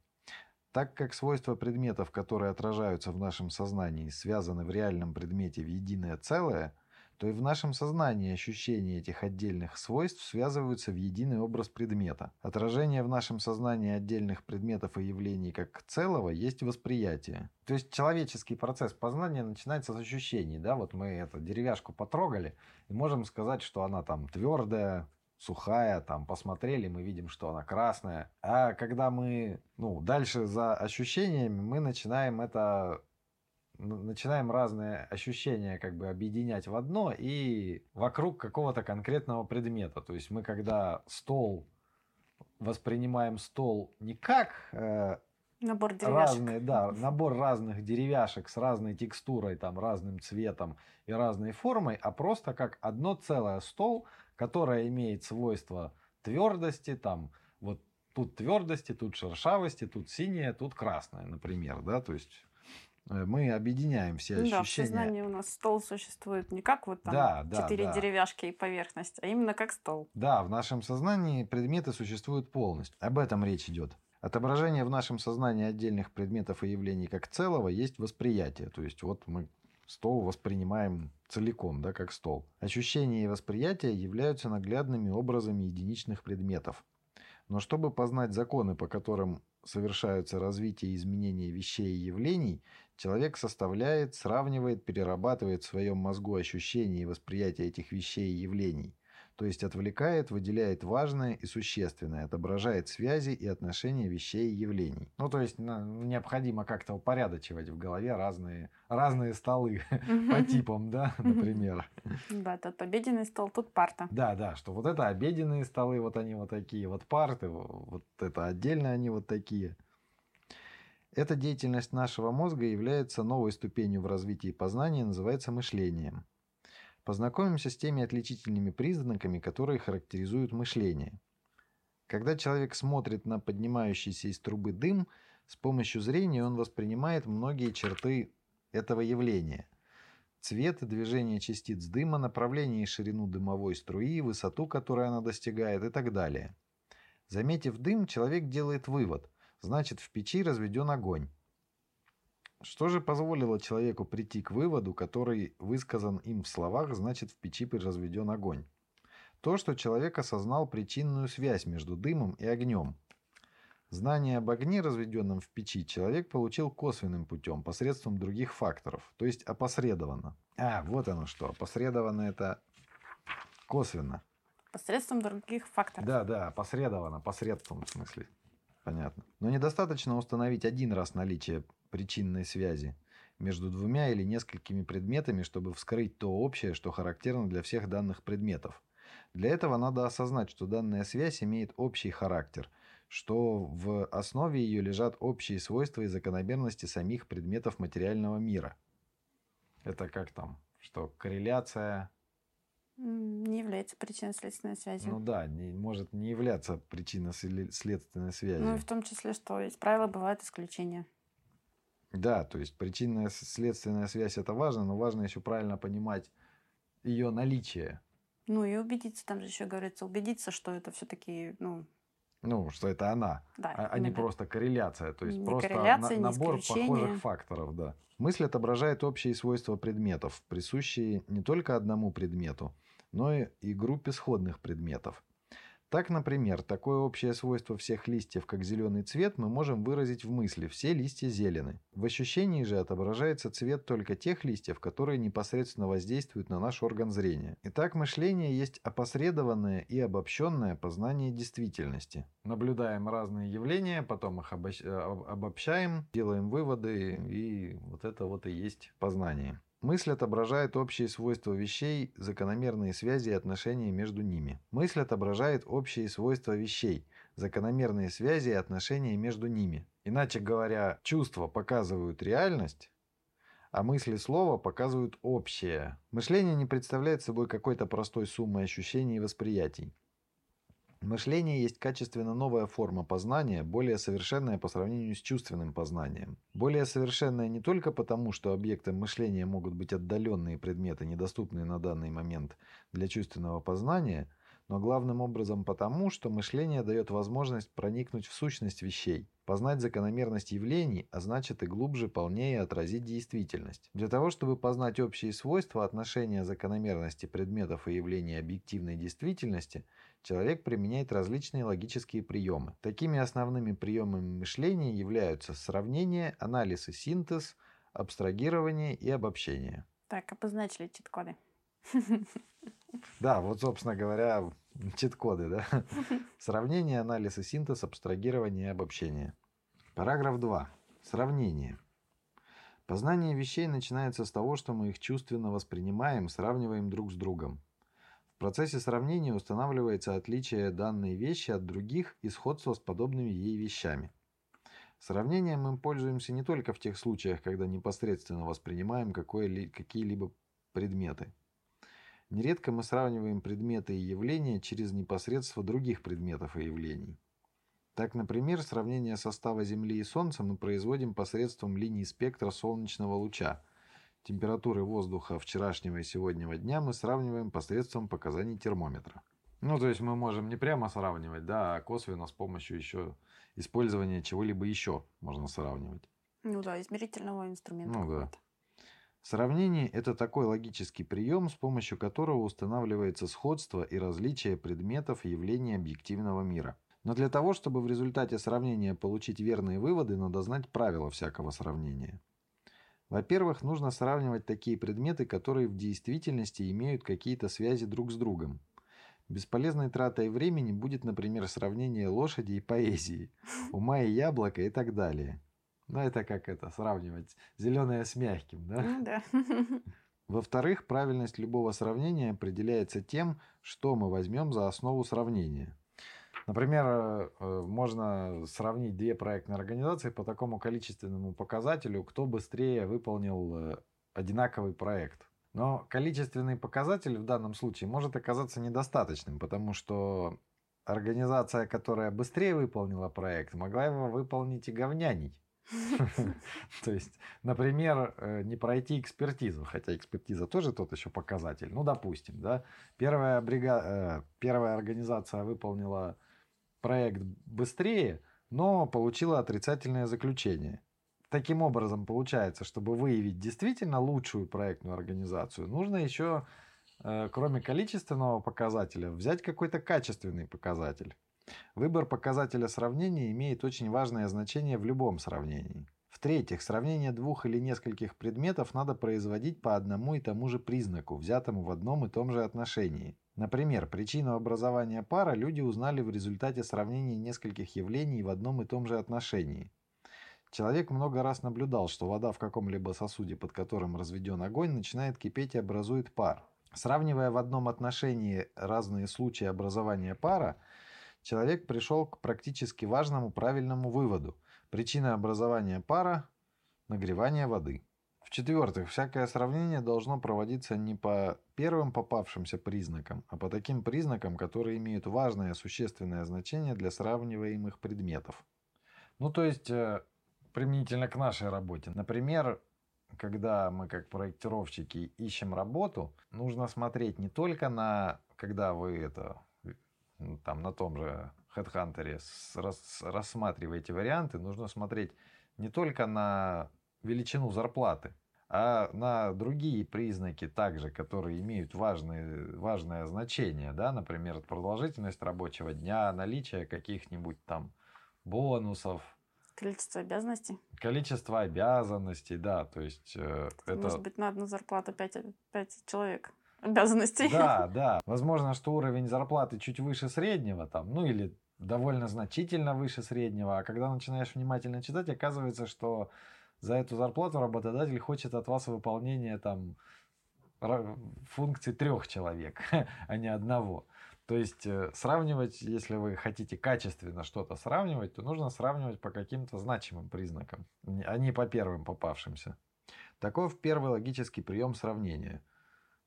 Так как свойства предметов, которые отражаются в нашем сознании, связаны в реальном предмете в единое целое – то и в нашем сознании ощущения этих отдельных свойств связываются в единый образ предмета. Отражение в нашем сознании отдельных предметов и явлений как целого есть восприятие. То есть человеческий процесс познания начинается с ощущений. Да? Вот мы эту деревяшку потрогали и можем сказать, что она там твердая, сухая, там посмотрели, мы видим, что она красная. А когда мы ну, дальше за ощущениями, мы начинаем это начинаем разные ощущения как бы объединять в одно и вокруг какого-то конкретного предмета. То есть мы когда стол воспринимаем стол не как э, набор деревяшек. разные, да, набор разных деревяшек с разной текстурой, там, разным цветом и разной формой, а просто как одно целое стол, которое имеет свойство твердости, там, вот тут твердости, тут шершавости, тут синее, тут красное, например, да, то есть Э, мы объединяем все ощущения. Да, в сознании у нас стол существует не как вот там да, да, четыре да. деревяшки и поверхность, а именно как стол. Да, в нашем сознании предметы существуют полностью. Об этом речь идет. Отображение в нашем сознании отдельных предметов и явлений как целого есть восприятие. То есть вот мы стол воспринимаем целиком, да, как стол. Ощущения и восприятие являются наглядными образами единичных предметов. Но чтобы познать законы, по которым совершаются развитие и изменение вещей и явлений, человек составляет, сравнивает, перерабатывает в своем мозгу ощущения и восприятия этих вещей и явлений. То есть отвлекает, выделяет важное и существенное, отображает связи и отношения вещей и явлений. Ну, то есть необходимо как-то упорядочивать в голове разные, разные столы по типам, да, например. Да, тут обеденный стол, тут парта. Да, да, что вот это обеденные столы, вот они вот такие, вот парты, вот это отдельно они вот такие. Эта деятельность нашего мозга является новой ступенью в развитии познания, называется мышлением. Познакомимся с теми отличительными признаками, которые характеризуют мышление. Когда человек смотрит на поднимающийся из трубы дым, с помощью зрения он воспринимает многие черты этого явления. Цвет движение частиц дыма, направление и ширину дымовой струи, высоту, которой она достигает и так далее. Заметив дым, человек делает вывод. Значит, в печи разведен огонь. Что же позволило человеку прийти к выводу, который высказан им в словах, значит в печи разведен огонь? То, что человек осознал причинную связь между дымом и огнем. Знание об огне, разведенном в печи, человек получил косвенным путем, посредством других факторов, то есть опосредованно. А, вот оно что, опосредованно это косвенно. Посредством других факторов. Да, да, опосредованно, посредством в смысле. Понятно. Но недостаточно установить один раз наличие причинной связи между двумя или несколькими предметами, чтобы вскрыть то общее, что характерно для всех данных предметов. Для этого надо осознать, что данная связь имеет общий характер, что в основе ее лежат общие свойства и закономерности самих предметов материального мира. Это как там? Что корреляция не является причинно-следственной связью. Ну да, не, может не являться причинно-следственной связью. Ну и в том числе, что из правила бывают исключения. Да, то есть причинная следственная связь это важно, но важно еще правильно понимать ее наличие. Ну и убедиться, там же еще говорится, убедиться, что это все-таки, ну... Ну, что это она, да, а, а не просто корреляция, то есть не просто на, набор похожих факторов, да. Мысль отображает общие свойства предметов, присущие не только одному предмету, но и группе сходных предметов. Так, например, такое общее свойство всех листьев, как зеленый цвет, мы можем выразить в мысли «все листья зелены». В ощущении же отображается цвет только тех листьев, которые непосредственно воздействуют на наш орган зрения. Итак, мышление есть опосредованное и обобщенное познание действительности. Наблюдаем разные явления, потом их э, обобщаем, делаем выводы, и вот это вот и есть познание. Мысль отображает общие свойства вещей, закономерные связи и отношения между ними. Мысль отображает общие свойства вещей, закономерные связи и отношения между ними. Иначе говоря, чувства показывают реальность, а мысли слова показывают общее. Мышление не представляет собой какой-то простой суммы ощущений и восприятий. Мышление есть качественно новая форма познания, более совершенная по сравнению с чувственным познанием. Более совершенная не только потому, что объектом мышления могут быть отдаленные предметы, недоступные на данный момент для чувственного познания – но главным образом потому, что мышление дает возможность проникнуть в сущность вещей, познать закономерность явлений, а значит и глубже, полнее отразить действительность. Для того, чтобы познать общие свойства отношения закономерности предметов и явлений объективной действительности, человек применяет различные логические приемы. Такими основными приемами мышления являются сравнение, анализ и синтез, абстрагирование и обобщение. Так, обозначили чит-коды. Да, вот, собственно говоря, чит-коды, да? Сравнение, анализ и синтез, абстрагирование и обобщение. Параграф 2. Сравнение. Познание вещей начинается с того, что мы их чувственно воспринимаем, сравниваем друг с другом. В процессе сравнения устанавливается отличие данной вещи от других и сходство с подобными ей вещами. Сравнением мы пользуемся не только в тех случаях, когда непосредственно воспринимаем какие-либо предметы – Нередко мы сравниваем предметы и явления через непосредство других предметов и явлений. Так, например, сравнение состава Земли и Солнца мы производим посредством линии спектра солнечного луча. Температуры воздуха вчерашнего и сегодняшнего дня мы сравниваем посредством показаний термометра. Ну, то есть мы можем не прямо сравнивать, да, а косвенно с помощью еще использования чего-либо еще можно сравнивать. Ну да, измерительного инструмента. Ну да. Сравнение – это такой логический прием, с помощью которого устанавливается сходство и различие предметов явлений объективного мира. Но для того, чтобы в результате сравнения получить верные выводы, надо знать правила всякого сравнения. Во-первых, нужно сравнивать такие предметы, которые в действительности имеют какие-то связи друг с другом. Бесполезной тратой времени будет, например, сравнение лошади и поэзии, ума и яблока и так далее – ну, это как это, сравнивать зеленое с мягким, да? Ну, да. Во-вторых, правильность любого сравнения определяется тем, что мы возьмем за основу сравнения. Например, э, можно сравнить две проектные организации по такому количественному показателю, кто быстрее выполнил э, одинаковый проект. Но количественный показатель в данном случае может оказаться недостаточным, потому что организация, которая быстрее выполнила проект, могла его выполнить и говнянить. То есть, например, э, не пройти экспертизу, хотя экспертиза тоже тот еще показатель. Ну, допустим, да, первая, брига... Э, первая организация выполнила проект быстрее, но получила отрицательное заключение. Таким образом, получается, чтобы выявить действительно лучшую проектную организацию, нужно еще, э, кроме количественного показателя, взять какой-то качественный показатель. Выбор показателя сравнения имеет очень важное значение в любом сравнении. В-третьих, сравнение двух или нескольких предметов надо производить по одному и тому же признаку, взятому в одном и том же отношении. Например, причину образования пара люди узнали в результате сравнения нескольких явлений в одном и том же отношении. Человек много раз наблюдал, что вода в каком-либо сосуде, под которым разведен огонь, начинает кипеть и образует пар. Сравнивая в одном отношении разные случаи образования пара, человек пришел к практически важному правильному выводу. Причина образования пара – нагревание воды. В-четвертых, всякое сравнение должно проводиться не по первым попавшимся признакам, а по таким признакам, которые имеют важное существенное значение для сравниваемых предметов. Ну, то есть, э, применительно к нашей работе. Например, когда мы как проектировщики ищем работу, нужно смотреть не только на, когда вы это там на том же HeadHunter рас, рассматриваете варианты, нужно смотреть не только на величину зарплаты, а на другие признаки также, которые имеют важные, важное значение, да, например, продолжительность рабочего дня, наличие каких-нибудь там бонусов. Количество обязанностей. Количество обязанностей, да, то есть... Э, это... Может быть, на одну зарплату 5, 5 человек обязанностей. Да, да. Возможно, что уровень зарплаты чуть выше среднего, там, ну или довольно значительно выше среднего. А когда начинаешь внимательно читать, оказывается, что за эту зарплату работодатель хочет от вас выполнения там функций трех человек, а не одного. То есть э, сравнивать, если вы хотите качественно что-то сравнивать, то нужно сравнивать по каким-то значимым признакам, а не по первым попавшимся. Таков первый логический прием сравнения –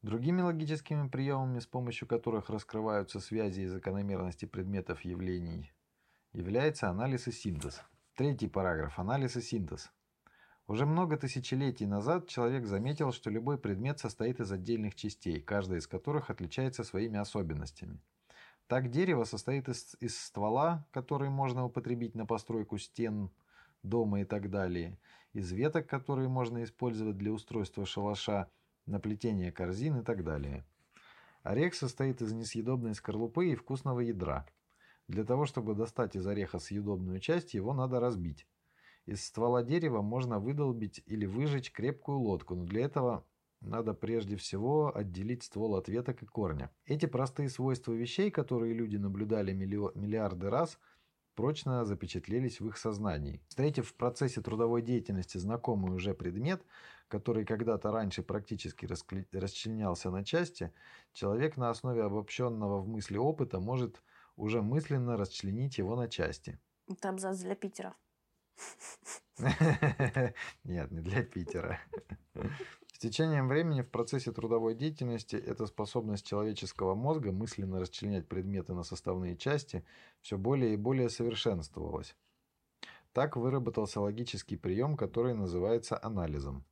Другими логическими приемами, с помощью которых раскрываются связи и закономерности предметов явлений, является анализ и синтез. Третий параграф. Анализ и синтез. Уже много тысячелетий назад человек заметил, что любой предмет состоит из отдельных частей, каждая из которых отличается своими особенностями. Так дерево состоит из, из ствола, который можно употребить на постройку стен, дома и так далее, из веток, которые можно использовать для устройства шалаша, на плетение корзин и так далее. Орех состоит из несъедобной скорлупы и вкусного ядра. Для того, чтобы достать из ореха съедобную часть, его надо разбить. Из ствола дерева можно выдолбить или выжечь крепкую лодку, но для этого надо прежде всего отделить ствол от веток и корня. Эти простые свойства вещей, которые люди наблюдали миллиарды раз, прочно запечатлелись в их сознании. Встретив в процессе трудовой деятельности знакомый уже предмет, который когда-то раньше практически расчленялся на части, человек на основе обобщенного в мысли опыта может уже мысленно расчленить его на части. Это абзац для Питера. Нет, не для Питера. С течением времени в процессе трудовой деятельности эта способность человеческого мозга мысленно расчленять предметы на составные части все более и более совершенствовалась. Так выработался логический прием, который называется анализом.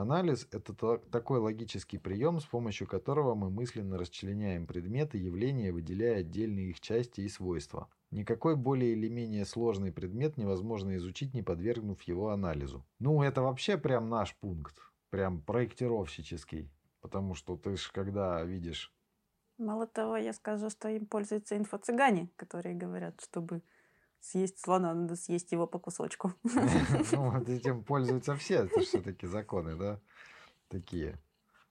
Анализ – это такой логический прием, с помощью которого мы мысленно расчленяем предметы, явления, выделяя отдельные их части и свойства. Никакой более или менее сложный предмет невозможно изучить, не подвергнув его анализу. Ну, это вообще прям наш пункт, прям проектировщический. Потому что ты же когда видишь... Мало того, я скажу, что им пользуются инфо-цыгане, которые говорят, чтобы съесть слона, надо съесть его по кусочку. Ну, вот этим пользуются все, это все-таки законы, да? Такие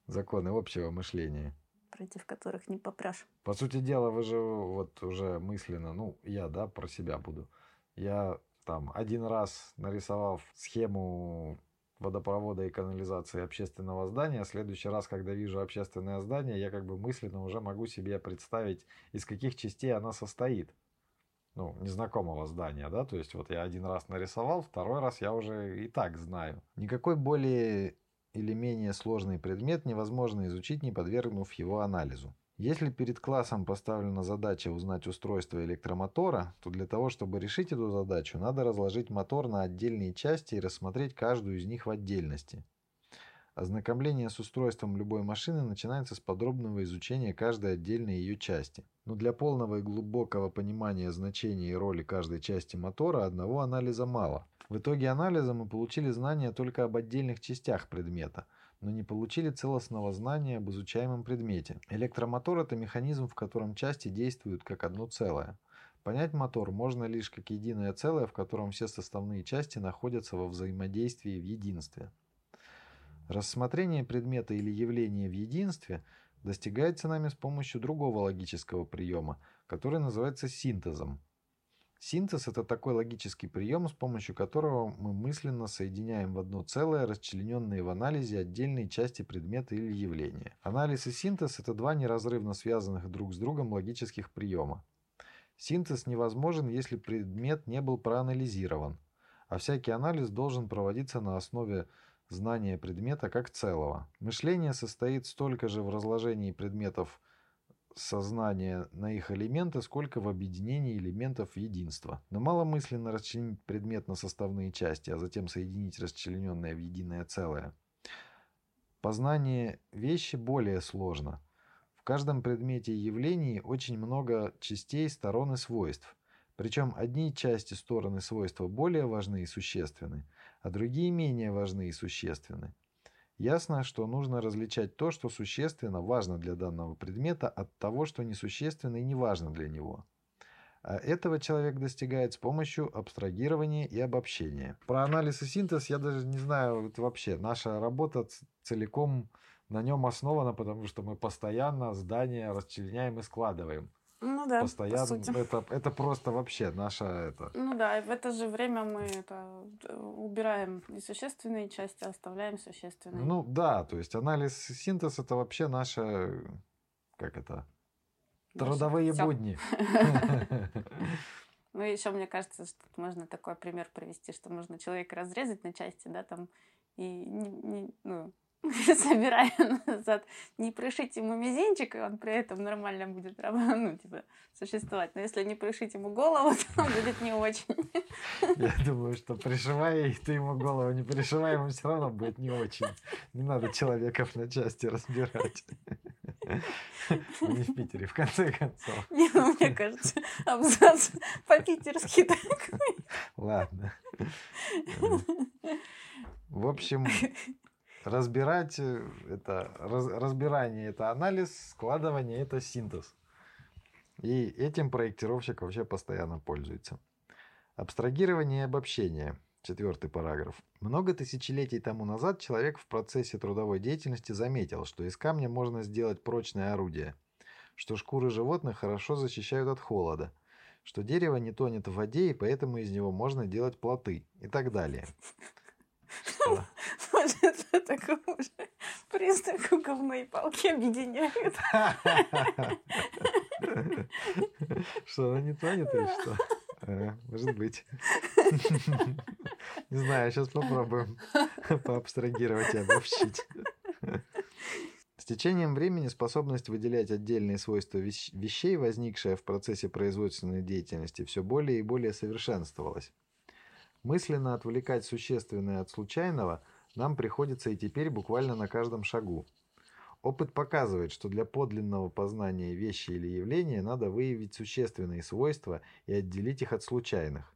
законы общего мышления. Против которых не попрешь. По сути дела, вы же вот уже мысленно, ну, я, да, про себя буду. Я там один раз нарисовав схему водопровода и канализации общественного здания. В следующий раз, когда вижу общественное здание, я как бы мысленно уже могу себе представить, из каких частей она состоит ну, незнакомого здания, да, то есть вот я один раз нарисовал, второй раз я уже и так знаю. Никакой более или менее сложный предмет невозможно изучить, не подвергнув его анализу. Если перед классом поставлена задача узнать устройство электромотора, то для того, чтобы решить эту задачу, надо разложить мотор на отдельные части и рассмотреть каждую из них в отдельности. Ознакомление с устройством любой машины начинается с подробного изучения каждой отдельной ее части. Но для полного и глубокого понимания значения и роли каждой части мотора одного анализа мало. В итоге анализа мы получили знания только об отдельных частях предмета, но не получили целостного знания об изучаемом предмете. Электромотор – это механизм, в котором части действуют как одно целое. Понять мотор можно лишь как единое целое, в котором все составные части находятся во взаимодействии в единстве. Рассмотрение предмета или явления в единстве достигается нами с помощью другого логического приема, который называется синтезом. Синтез – это такой логический прием, с помощью которого мы мысленно соединяем в одно целое расчлененные в анализе отдельные части предмета или явления. Анализ и синтез – это два неразрывно связанных друг с другом логических приема. Синтез невозможен, если предмет не был проанализирован, а всякий анализ должен проводиться на основе знание предмета как целого. Мышление состоит столько же в разложении предметов сознания на их элементы, сколько в объединении элементов в единство. Но мало мысленно расчленить предмет на составные части, а затем соединить расчлененное в единое целое. Познание вещи более сложно. В каждом предмете и явлении очень много частей, сторон и свойств. Причем одни части, стороны, свойства более важны и существенны, а другие менее важны и существенны. Ясно, что нужно различать то, что существенно, важно для данного предмета, от того, что несущественно и не важно для него. А этого человек достигает с помощью абстрагирования и обобщения. Про анализ и синтез я даже не знаю вот вообще. Наша работа целиком на нем основана, потому что мы постоянно здания расчленяем и складываем. Ну да, постоянно. По сути. Это, это просто вообще наша это. Ну да, и в это же время мы это э, убираем несущественные части, оставляем существенные. Ну да, то есть анализ синтез это вообще наша, как это, трудовые Всё. будни. Ну, еще мне кажется, что тут можно такой пример привести, что можно человека разрезать на части, да, там, и не, не, ну, собирая назад, не пришить ему мизинчик, и он при этом нормально будет ну, типа, существовать. Но если не пришить ему голову, то он будет не очень. Я думаю, что пришивая ты ему голову не пришивай, ему все равно будет не очень. Не надо человеков на части разбирать. Не в Питере, в конце концов. Не, ну, мне кажется, абзац по-питерски такой. Ладно. В общем, разбирать э, это раз, разбирание это анализ, складывание это синтез. И этим проектировщик вообще постоянно пользуется. Абстрагирование и обобщение. Четвертый параграф. Много тысячелетий тому назад человек в процессе трудовой деятельности заметил, что из камня можно сделать прочное орудие, что шкуры животных хорошо защищают от холода, что дерево не тонет в воде и поэтому из него можно делать плоты и так далее. Может, это уже признак говной палки объединяют. Что, она не тонет или что? А, может быть. Не знаю, сейчас попробуем поабстрагировать и обобщить. С течением времени способность выделять отдельные свойства вещей, возникшая в процессе производственной деятельности, все более и более совершенствовалась. Мысленно отвлекать существенное от случайного нам приходится и теперь буквально на каждом шагу. Опыт показывает, что для подлинного познания вещи или явления надо выявить существенные свойства и отделить их от случайных.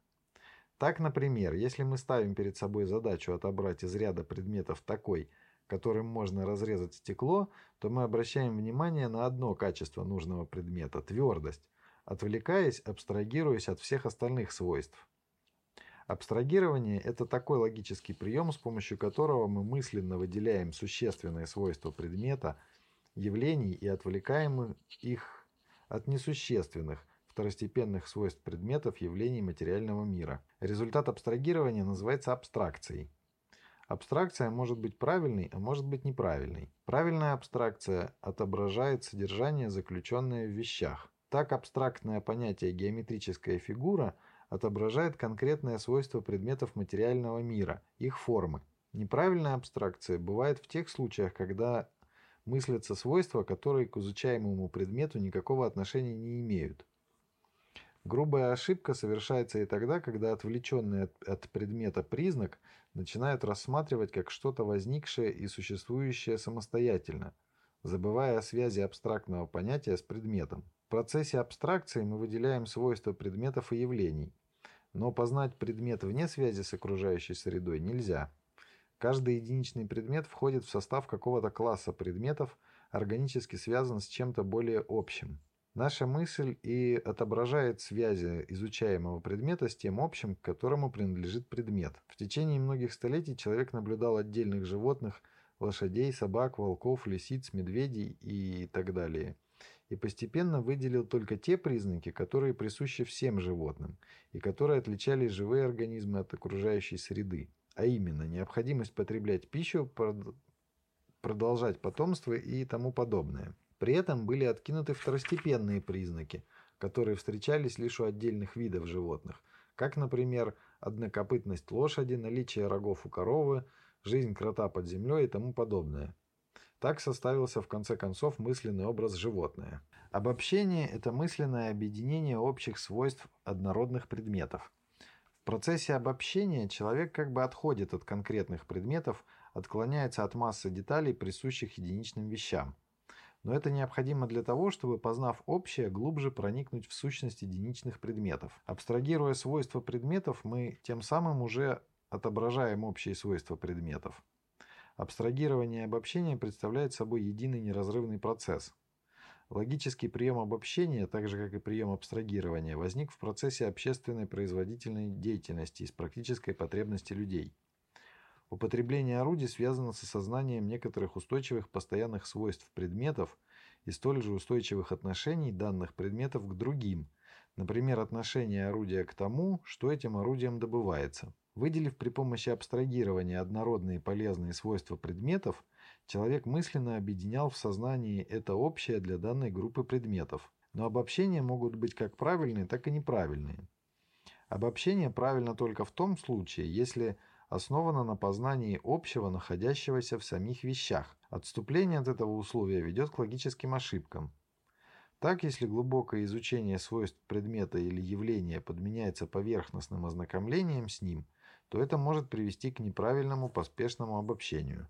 Так, например, если мы ставим перед собой задачу отобрать из ряда предметов такой, которым можно разрезать стекло, то мы обращаем внимание на одно качество нужного предмета – твердость, отвлекаясь, абстрагируясь от всех остальных свойств. Абстрагирование – это такой логический прием, с помощью которого мы мысленно выделяем существенные свойства предмета, явлений и отвлекаем их от несущественных, второстепенных свойств предметов явлений материального мира. Результат абстрагирования называется абстракцией. Абстракция может быть правильной, а может быть неправильной. Правильная абстракция отображает содержание, заключенное в вещах. Так абстрактное понятие геометрическая фигура – отображает конкретное свойство предметов материального мира, их формы. Неправильная абстракция бывает в тех случаях, когда мыслятся свойства, которые к изучаемому предмету никакого отношения не имеют. Грубая ошибка совершается и тогда, когда отвлеченный от, от предмета признак начинают рассматривать как что-то возникшее и существующее самостоятельно, забывая о связи абстрактного понятия с предметом. Процессе абстракции мы выделяем свойства предметов и явлений, но познать предмет вне связи с окружающей средой нельзя. Каждый единичный предмет входит в состав какого-то класса предметов, органически связан с чем-то более общим. Наша мысль и отображает связи изучаемого предмета с тем общим, к которому принадлежит предмет. В течение многих столетий человек наблюдал отдельных животных, лошадей, собак, волков, лисиц, медведей и так далее – и постепенно выделил только те признаки, которые присущи всем животным и которые отличали живые организмы от окружающей среды, а именно необходимость потреблять пищу, продолжать потомство и тому подобное. При этом были откинуты второстепенные признаки, которые встречались лишь у отдельных видов животных, как, например, однокопытность лошади, наличие рогов у коровы, жизнь крота под землей и тому подобное – так составился в конце концов мысленный образ животное. Обобщение – это мысленное объединение общих свойств однородных предметов. В процессе обобщения человек как бы отходит от конкретных предметов, отклоняется от массы деталей, присущих единичным вещам. Но это необходимо для того, чтобы, познав общее, глубже проникнуть в сущность единичных предметов. Абстрагируя свойства предметов, мы тем самым уже отображаем общие свойства предметов. Абстрагирование и обобщение представляют собой единый неразрывный процесс. Логический прием обобщения, так же как и прием абстрагирования, возник в процессе общественной производительной деятельности из практической потребности людей. Употребление орудий связано с осознанием некоторых устойчивых постоянных свойств предметов и столь же устойчивых отношений данных предметов к другим, например, отношение орудия к тому, что этим орудием добывается. Выделив при помощи абстрагирования однородные полезные свойства предметов, человек мысленно объединял в сознании это общее для данной группы предметов. Но обобщения могут быть как правильные, так и неправильные. Обобщение правильно только в том случае, если основано на познании общего, находящегося в самих вещах. Отступление от этого условия ведет к логическим ошибкам. Так, если глубокое изучение свойств предмета или явления подменяется поверхностным ознакомлением с ним, то это может привести к неправильному поспешному обобщению.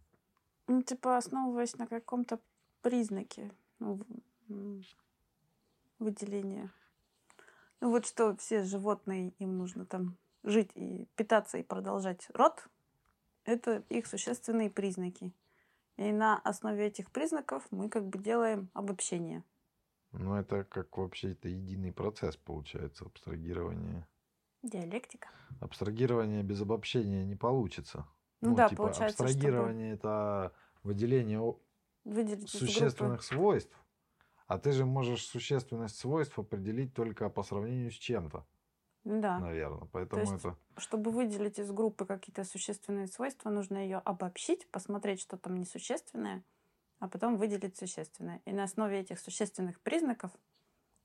Ну, типа основываясь на каком-то признаке ну, выделения. Ну вот что все животные, им нужно там жить и питаться и продолжать род, это их существенные признаки. И на основе этих признаков мы как бы делаем обобщение. Ну, это как вообще это единый процесс получается, абстрагирование. Диалектика. Абстрагирование без обобщения не получится. Ну, Ну, да, типа получается, абстрагирование это выделение чтобы выделить существенных свойств, а ты же можешь существенность свойств определить только по сравнению с чем-то, Да. наверное. Поэтому есть это Чтобы выделить из группы какие-то существенные свойства, нужно ее обобщить, посмотреть, что там несущественное, а потом выделить существенное. И на основе этих существенных признаков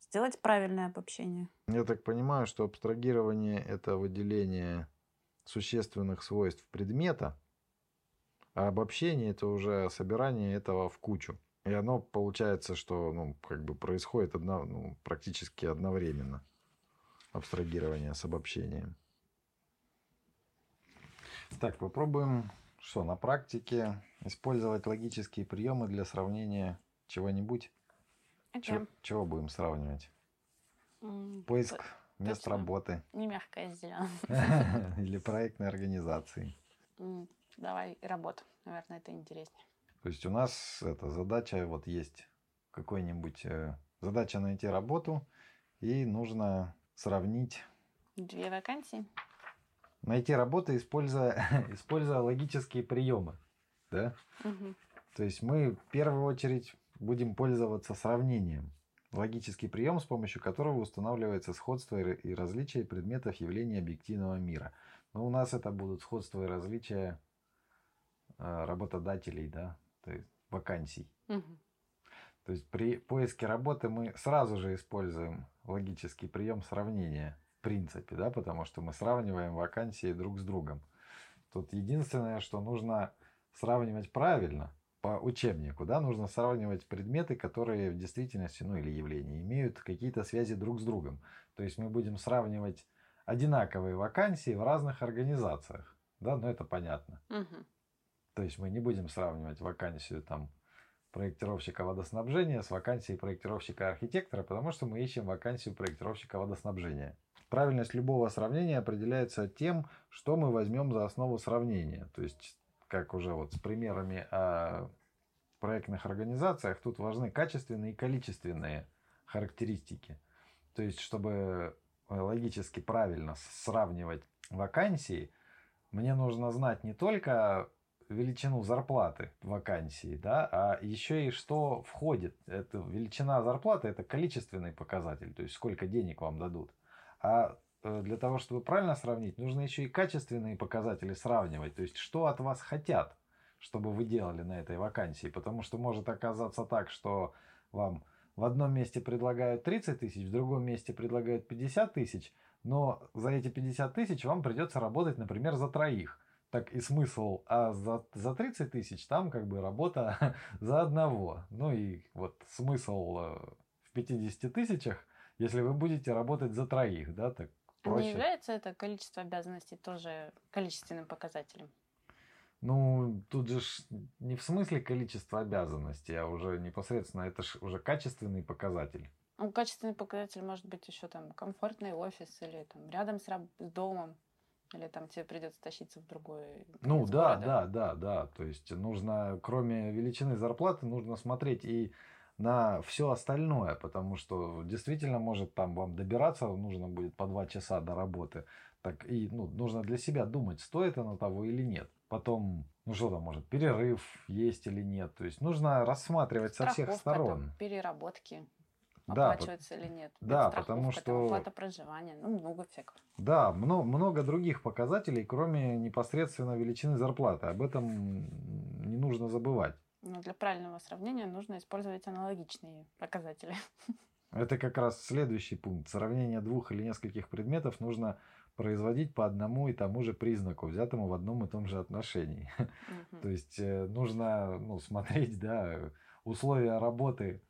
сделать правильное обобщение. Я так понимаю, что абстрагирование это выделение существенных свойств предмета, а обобщение это уже собирание этого в кучу. И оно получается, что ну, как бы происходит одно, ну, практически одновременно. Абстрагирование с обобщением. Так, попробуем, что на практике использовать логические приемы для сравнения чего-нибудь. Чё- Окей. чего будем сравнивать? М, Поиск т- мест точно. работы. Не мягкая зеленая. Или проектной организации. Давай работу. Наверное, это интереснее. То есть у нас эта задача, вот есть какой-нибудь, э, задача найти работу, и нужно сравнить, Две вакансии. найти работу, используя, используя логические приемы. Да? Мгм. То есть мы в первую очередь будем пользоваться сравнением. Логический прием, с помощью которого устанавливается сходство и различие предметов явлений объективного мира. Но у нас это будут сходства и различия э, работодателей, да, то есть вакансий. Мгм. То есть при поиске работы мы сразу же используем логический прием сравнения, в принципе, да, потому что мы сравниваем вакансии друг с другом. Тут единственное, что нужно сравнивать правильно по учебнику, да, нужно сравнивать предметы, которые в действительности, ну или явления, имеют какие-то связи друг с другом. То есть мы будем сравнивать одинаковые вакансии в разных организациях, да, ну это понятно. Мгм. То есть мы не будем сравнивать вакансию там проектировщика водоснабжения с вакансией проектировщика-архитектора, потому что мы ищем вакансию проектировщика водоснабжения. Правильность любого сравнения определяется тем, что мы возьмем за основу сравнения. То есть, как уже вот с примерами о проектных организациях, тут важны качественные и количественные характеристики. То есть, чтобы логически правильно сравнивать вакансии, мне нужно знать не только величину зарплаты вакансии, да, а еще и что входит. Это величина зарплаты это количественный показатель, то есть сколько денег вам дадут. А э, для того, чтобы правильно сравнить, нужно еще и качественные показатели сравнивать, то есть что от вас хотят, чтобы вы делали на этой вакансии, потому что может оказаться так, что вам в одном месте предлагают 30 тысяч, в другом месте предлагают 50 тысяч, но за эти 50 тысяч вам придется работать, например, за троих. Так и смысл, а за, за 30 тысяч там как бы работа за одного. Ну и вот смысл э, в 50 тысячах, если вы будете работать за троих, да, так А Не проще. является это количество обязанностей тоже количественным показателем? Ну, тут же не в смысле количество обязанностей, а уже непосредственно это ж уже качественный показатель. Ну, качественный показатель может быть еще там комфортный офис или там рядом с, раб- с домом. Или там тебе придется тащиться в другой Ну да, города. да, да, да. То есть нужно, кроме величины зарплаты, нужно смотреть и на все остальное, потому что действительно может там вам добираться нужно будет по два часа до работы. Так и ну, нужно для себя думать, стоит оно того или нет. Потом, ну что там может, перерыв есть или нет. То есть нужно рассматривать со всех Страховка, там, сторон. переработки Да, оплачивается или нет. да, Страховка, потому что- оплата проживания, ну, много всякого. Да, много, много других показателей, кроме непосредственно величины зарплаты. Об этом не нужно забывать. Но для правильного сравнения нужно использовать аналогичные показатели. Это как раз следующий пункт. Сравнение двух или нескольких предметов нужно производить по одному и тому же признаку, взятому в одном и том же отношении. Мгм. То есть э, нужно ну, смотреть, да, условия работы,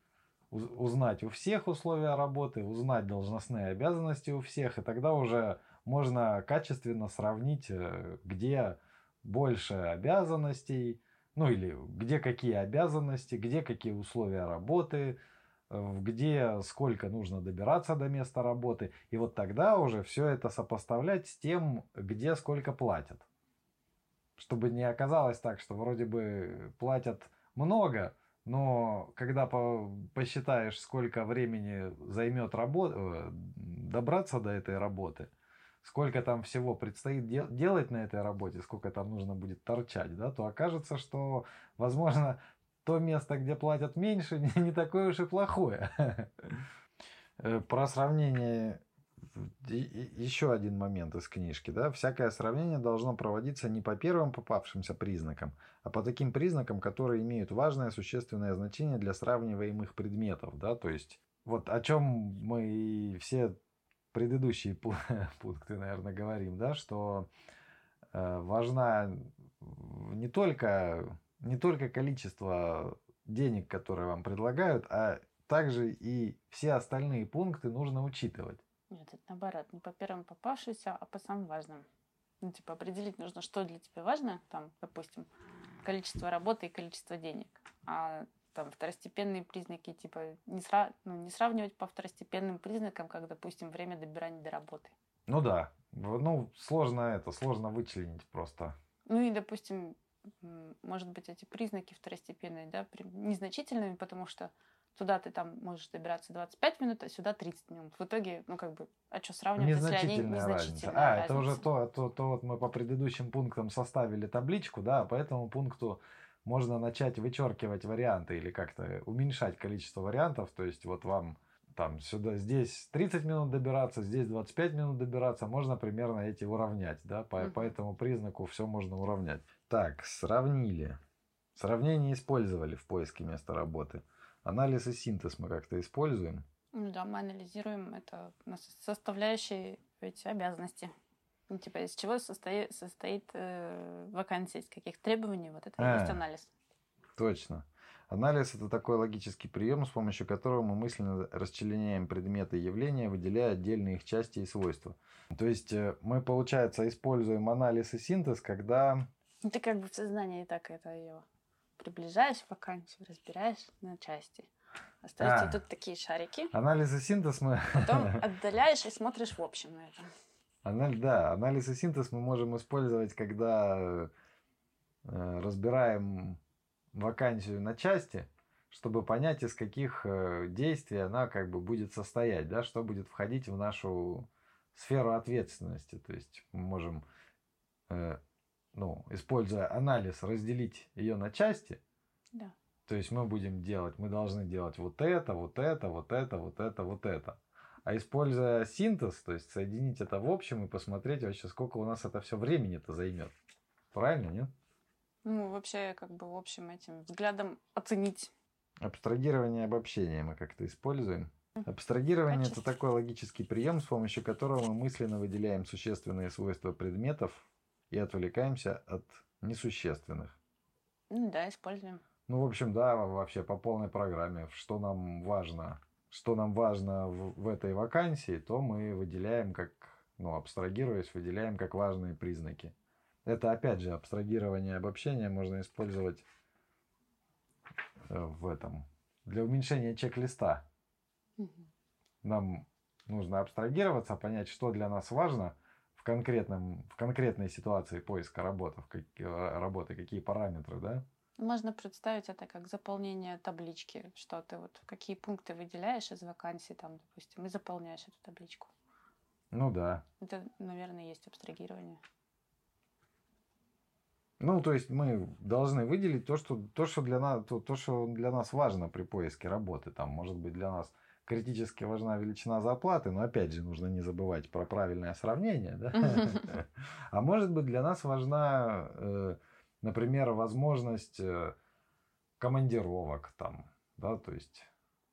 уз- узнать у всех условия работы, узнать должностные обязанности у всех, и тогда уже можно качественно сравнить, э, где больше обязанностей, ну или где какие обязанности, где какие условия работы, э, где сколько нужно добираться до места работы. И вот тогда уже все это сопоставлять с тем, где сколько платят. Чтобы не оказалось так, что вроде бы платят много, но когда по- посчитаешь, сколько времени займет работа, добраться до этой работы, сколько там всего предстоит де- делать на этой работе, сколько там нужно будет торчать, да, то окажется, что, возможно, то место, где платят меньше, не, не такое уж и плохое. Э, Про сравнение еще один момент из книжки, да, всякое сравнение должно проводиться не по первым попавшимся признакам, а по таким признакам, которые имеют важное существенное значение для сравниваемых предметов, да, то есть вот о чем мы все предыдущие пу- пункты, наверное, говорим, да, что э, важна не только, не только количество денег, которые вам предлагают, а также и все остальные пункты нужно учитывать. Нет, это наоборот, не по первым попавшимся, а по самым важным. Ну, типа, определить нужно, что для тебя важно, там, допустим, количество работы и количество денег. А там второстепенные признаки, типа, не, сра- ну, не сравнивать по второстепенным признакам, как, допустим, время добирания до работы. Ну да, ну сложно это, сложно вычленить просто. Ну и, допустим, может быть, эти признаки второстепенные, да, незначительными, потому что туда ты там можешь добираться 25 минут, а сюда 30 минут. В итоге, ну как бы, а что сравнивать, если они Незначительная разница. незначительные? А, это уже то, то, то вот мы по предыдущим пунктам составили табличку, да, по этому пункту можно начать вычеркивать варианты или как-то уменьшать количество вариантов. То есть вот вам там сюда, здесь 30 минут добираться, здесь 25 минут добираться, можно примерно эти уравнять, да, по, по этому признаку все можно уравнять. Так, сравнили. Сравнение использовали в поиске места работы. Анализ и синтез мы как-то используем. Ну да, мы анализируем это составляющие эти обязанности. Ну, типа, из чего состоит, состоит э, вакансия, из каких требований, вот это и есть А. анализ. Точно. Анализ это такой логический прием, с помощью которого мы мысленно расчленяем предметы и явления, выделяя отдельные их части и свойства. То есть э, мы, получается, используем анализ и синтез, когда... Ну, ты как бы в сознании так это ее приближаешь вакансию, разбираешь на части. Остаются А. тут такие шарики. Анализ и синтез мы... Потом отдаляешь и смотришь в общем на это. Аналь- Да, анализ и синтез мы можем использовать, когда э, разбираем вакансию на части, чтобы понять, из каких э, действий она как бы будет состоять, да, что будет входить в нашу сферу ответственности. То есть мы можем, э, ну, используя анализ, разделить ее на части. Да. То есть мы будем делать, мы должны делать вот это, вот это, вот это, вот это, вот это. А используя синтез, то есть соединить это в общем и посмотреть вообще, сколько у нас это все времени-то займет. Правильно, нет? Ну, вообще, как бы, в общем, этим взглядом оценить. Абстрагирование и обобщение мы как-то используем. Абстрагирование это такой логический прием, с помощью которого мы мысленно выделяем существенные свойства предметов и отвлекаемся от несущественных. Ну да, используем. Ну, в общем, да, вообще по полной программе, что нам важно, что нам важно в, в этой вакансии, то мы выделяем как, ну, абстрагируясь, выделяем как важные признаки. Это, опять же, абстрагирование и обобщение можно использовать э, в этом, для уменьшения чек-листа. Мгм. Нам нужно абстрагироваться, понять, что для нас важно в, конкретном, в конкретной ситуации поиска работы, в как- э, работы, какие параметры, да? Можно представить это как заполнение таблички, что ты вот какие пункты выделяешь из вакансий, там, допустим, и заполняешь эту табличку. Ну да. Это, наверное, есть абстрагирование. Ну, то есть мы должны выделить то, что, то, что, для, нас, то, то, что для нас важно при поиске работы. Там, может быть, для нас критически важна величина зарплаты, но опять же нужно не забывать про правильное сравнение. Да? А может быть, для нас важна, э, например, возможность э, командировок там, да, то есть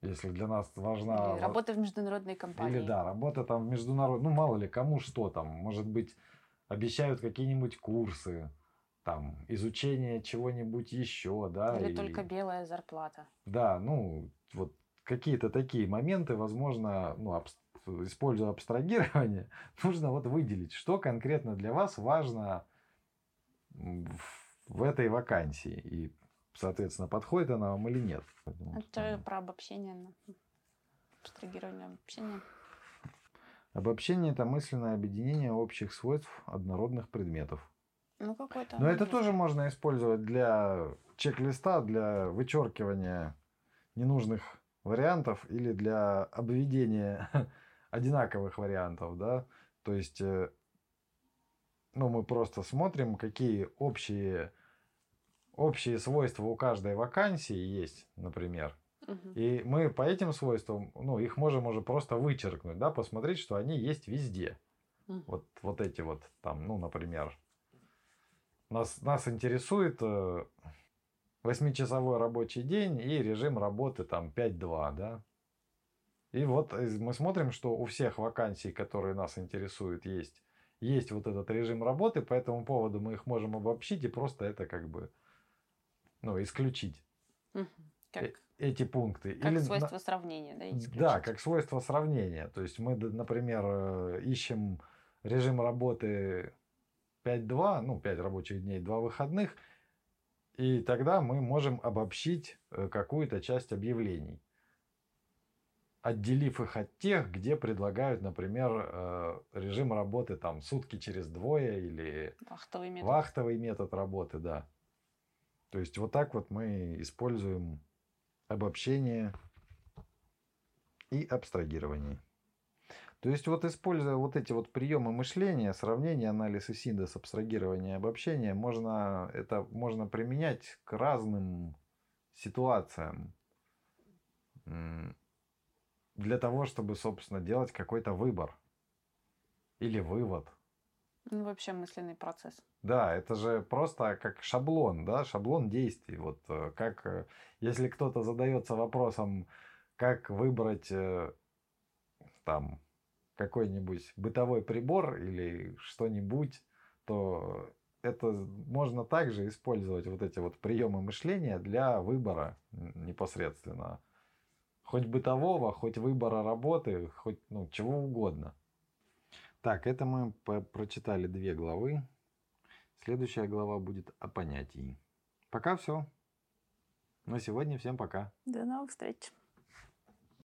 Если для нас важна... Или работа в международной компании. Или да, работа там в международ... Ну, мало ли, кому что там. Может быть, обещают какие-нибудь курсы, там, изучение чего-нибудь еще, да. Или и- только белая зарплата. Да, ну, вот какие-то такие моменты, возможно, ну, абс- используя абстрагирование, нужно вот выделить, что конкретно для вас важно в- в этой вакансии. И, соответственно, подходит она вам или нет. Поэтому Это там про обобщение. ну, Абстрагирование обобщения. Обобщение – это мысленное объединение общих свойств однородных предметов. Ну, какой-то. Но это тоже можно использовать для чек-листа, для вычеркивания ненужных вариантов или для обведения одинаковых вариантов, да. То есть, э, ну, мы просто смотрим, какие общие, общие свойства у каждой вакансии есть, например. И мы по этим свойствам, ну, их можем уже просто вычеркнуть, да, посмотреть, что они есть везде. Вот, вот эти вот там, ну, например, нас, нас интересует э, восьмичасовой рабочий день и режим работы там 5-2, да. И вот мы смотрим, что у всех вакансий, которые нас интересуют, есть, есть вот этот режим работы, по этому поводу мы их можем обобщить и просто это как бы, ну, исключить Мгм. Как, э- эти пункты. как Или на- свойство сравнения, да? да, исключить. как свойство сравнения. То есть мы, например, э, ищем режим работы 5-2, ну, 5 рабочих дней, 2 выходных, и тогда мы можем обобщить э, какую-то часть объявлений, отделив их от тех, где предлагают, например, режим работы там сутки через двое или Вахтовый метод. Вахтовый метод работы, да. То есть вот так вот мы используем обобщение и абстрагирование. То есть вот используя вот эти вот приемы мышления, сравнение, анализ и синтез, абстрагирование обобщение, можно, это можно применять к разным ситуациям. Для того, чтобы, собственно, делать какой-то выбор или вывод. Ну, вообще мысленный процесс. Да, это же просто как шаблон, да, шаблон действий. Вот э, как, э, если кто-то задается вопросом, как выбрать э, там какой-нибудь бытовой прибор или что-нибудь, то это можно также использовать вот эти вот приемы мышления для выбора непосредственно. Хоть бытового, хоть выбора работы, хоть ну, чего угодно. Так, это мы прочитали две главы. Следующая глава будет о понятии. Пока все. На сегодня всем пока. До новых встреч.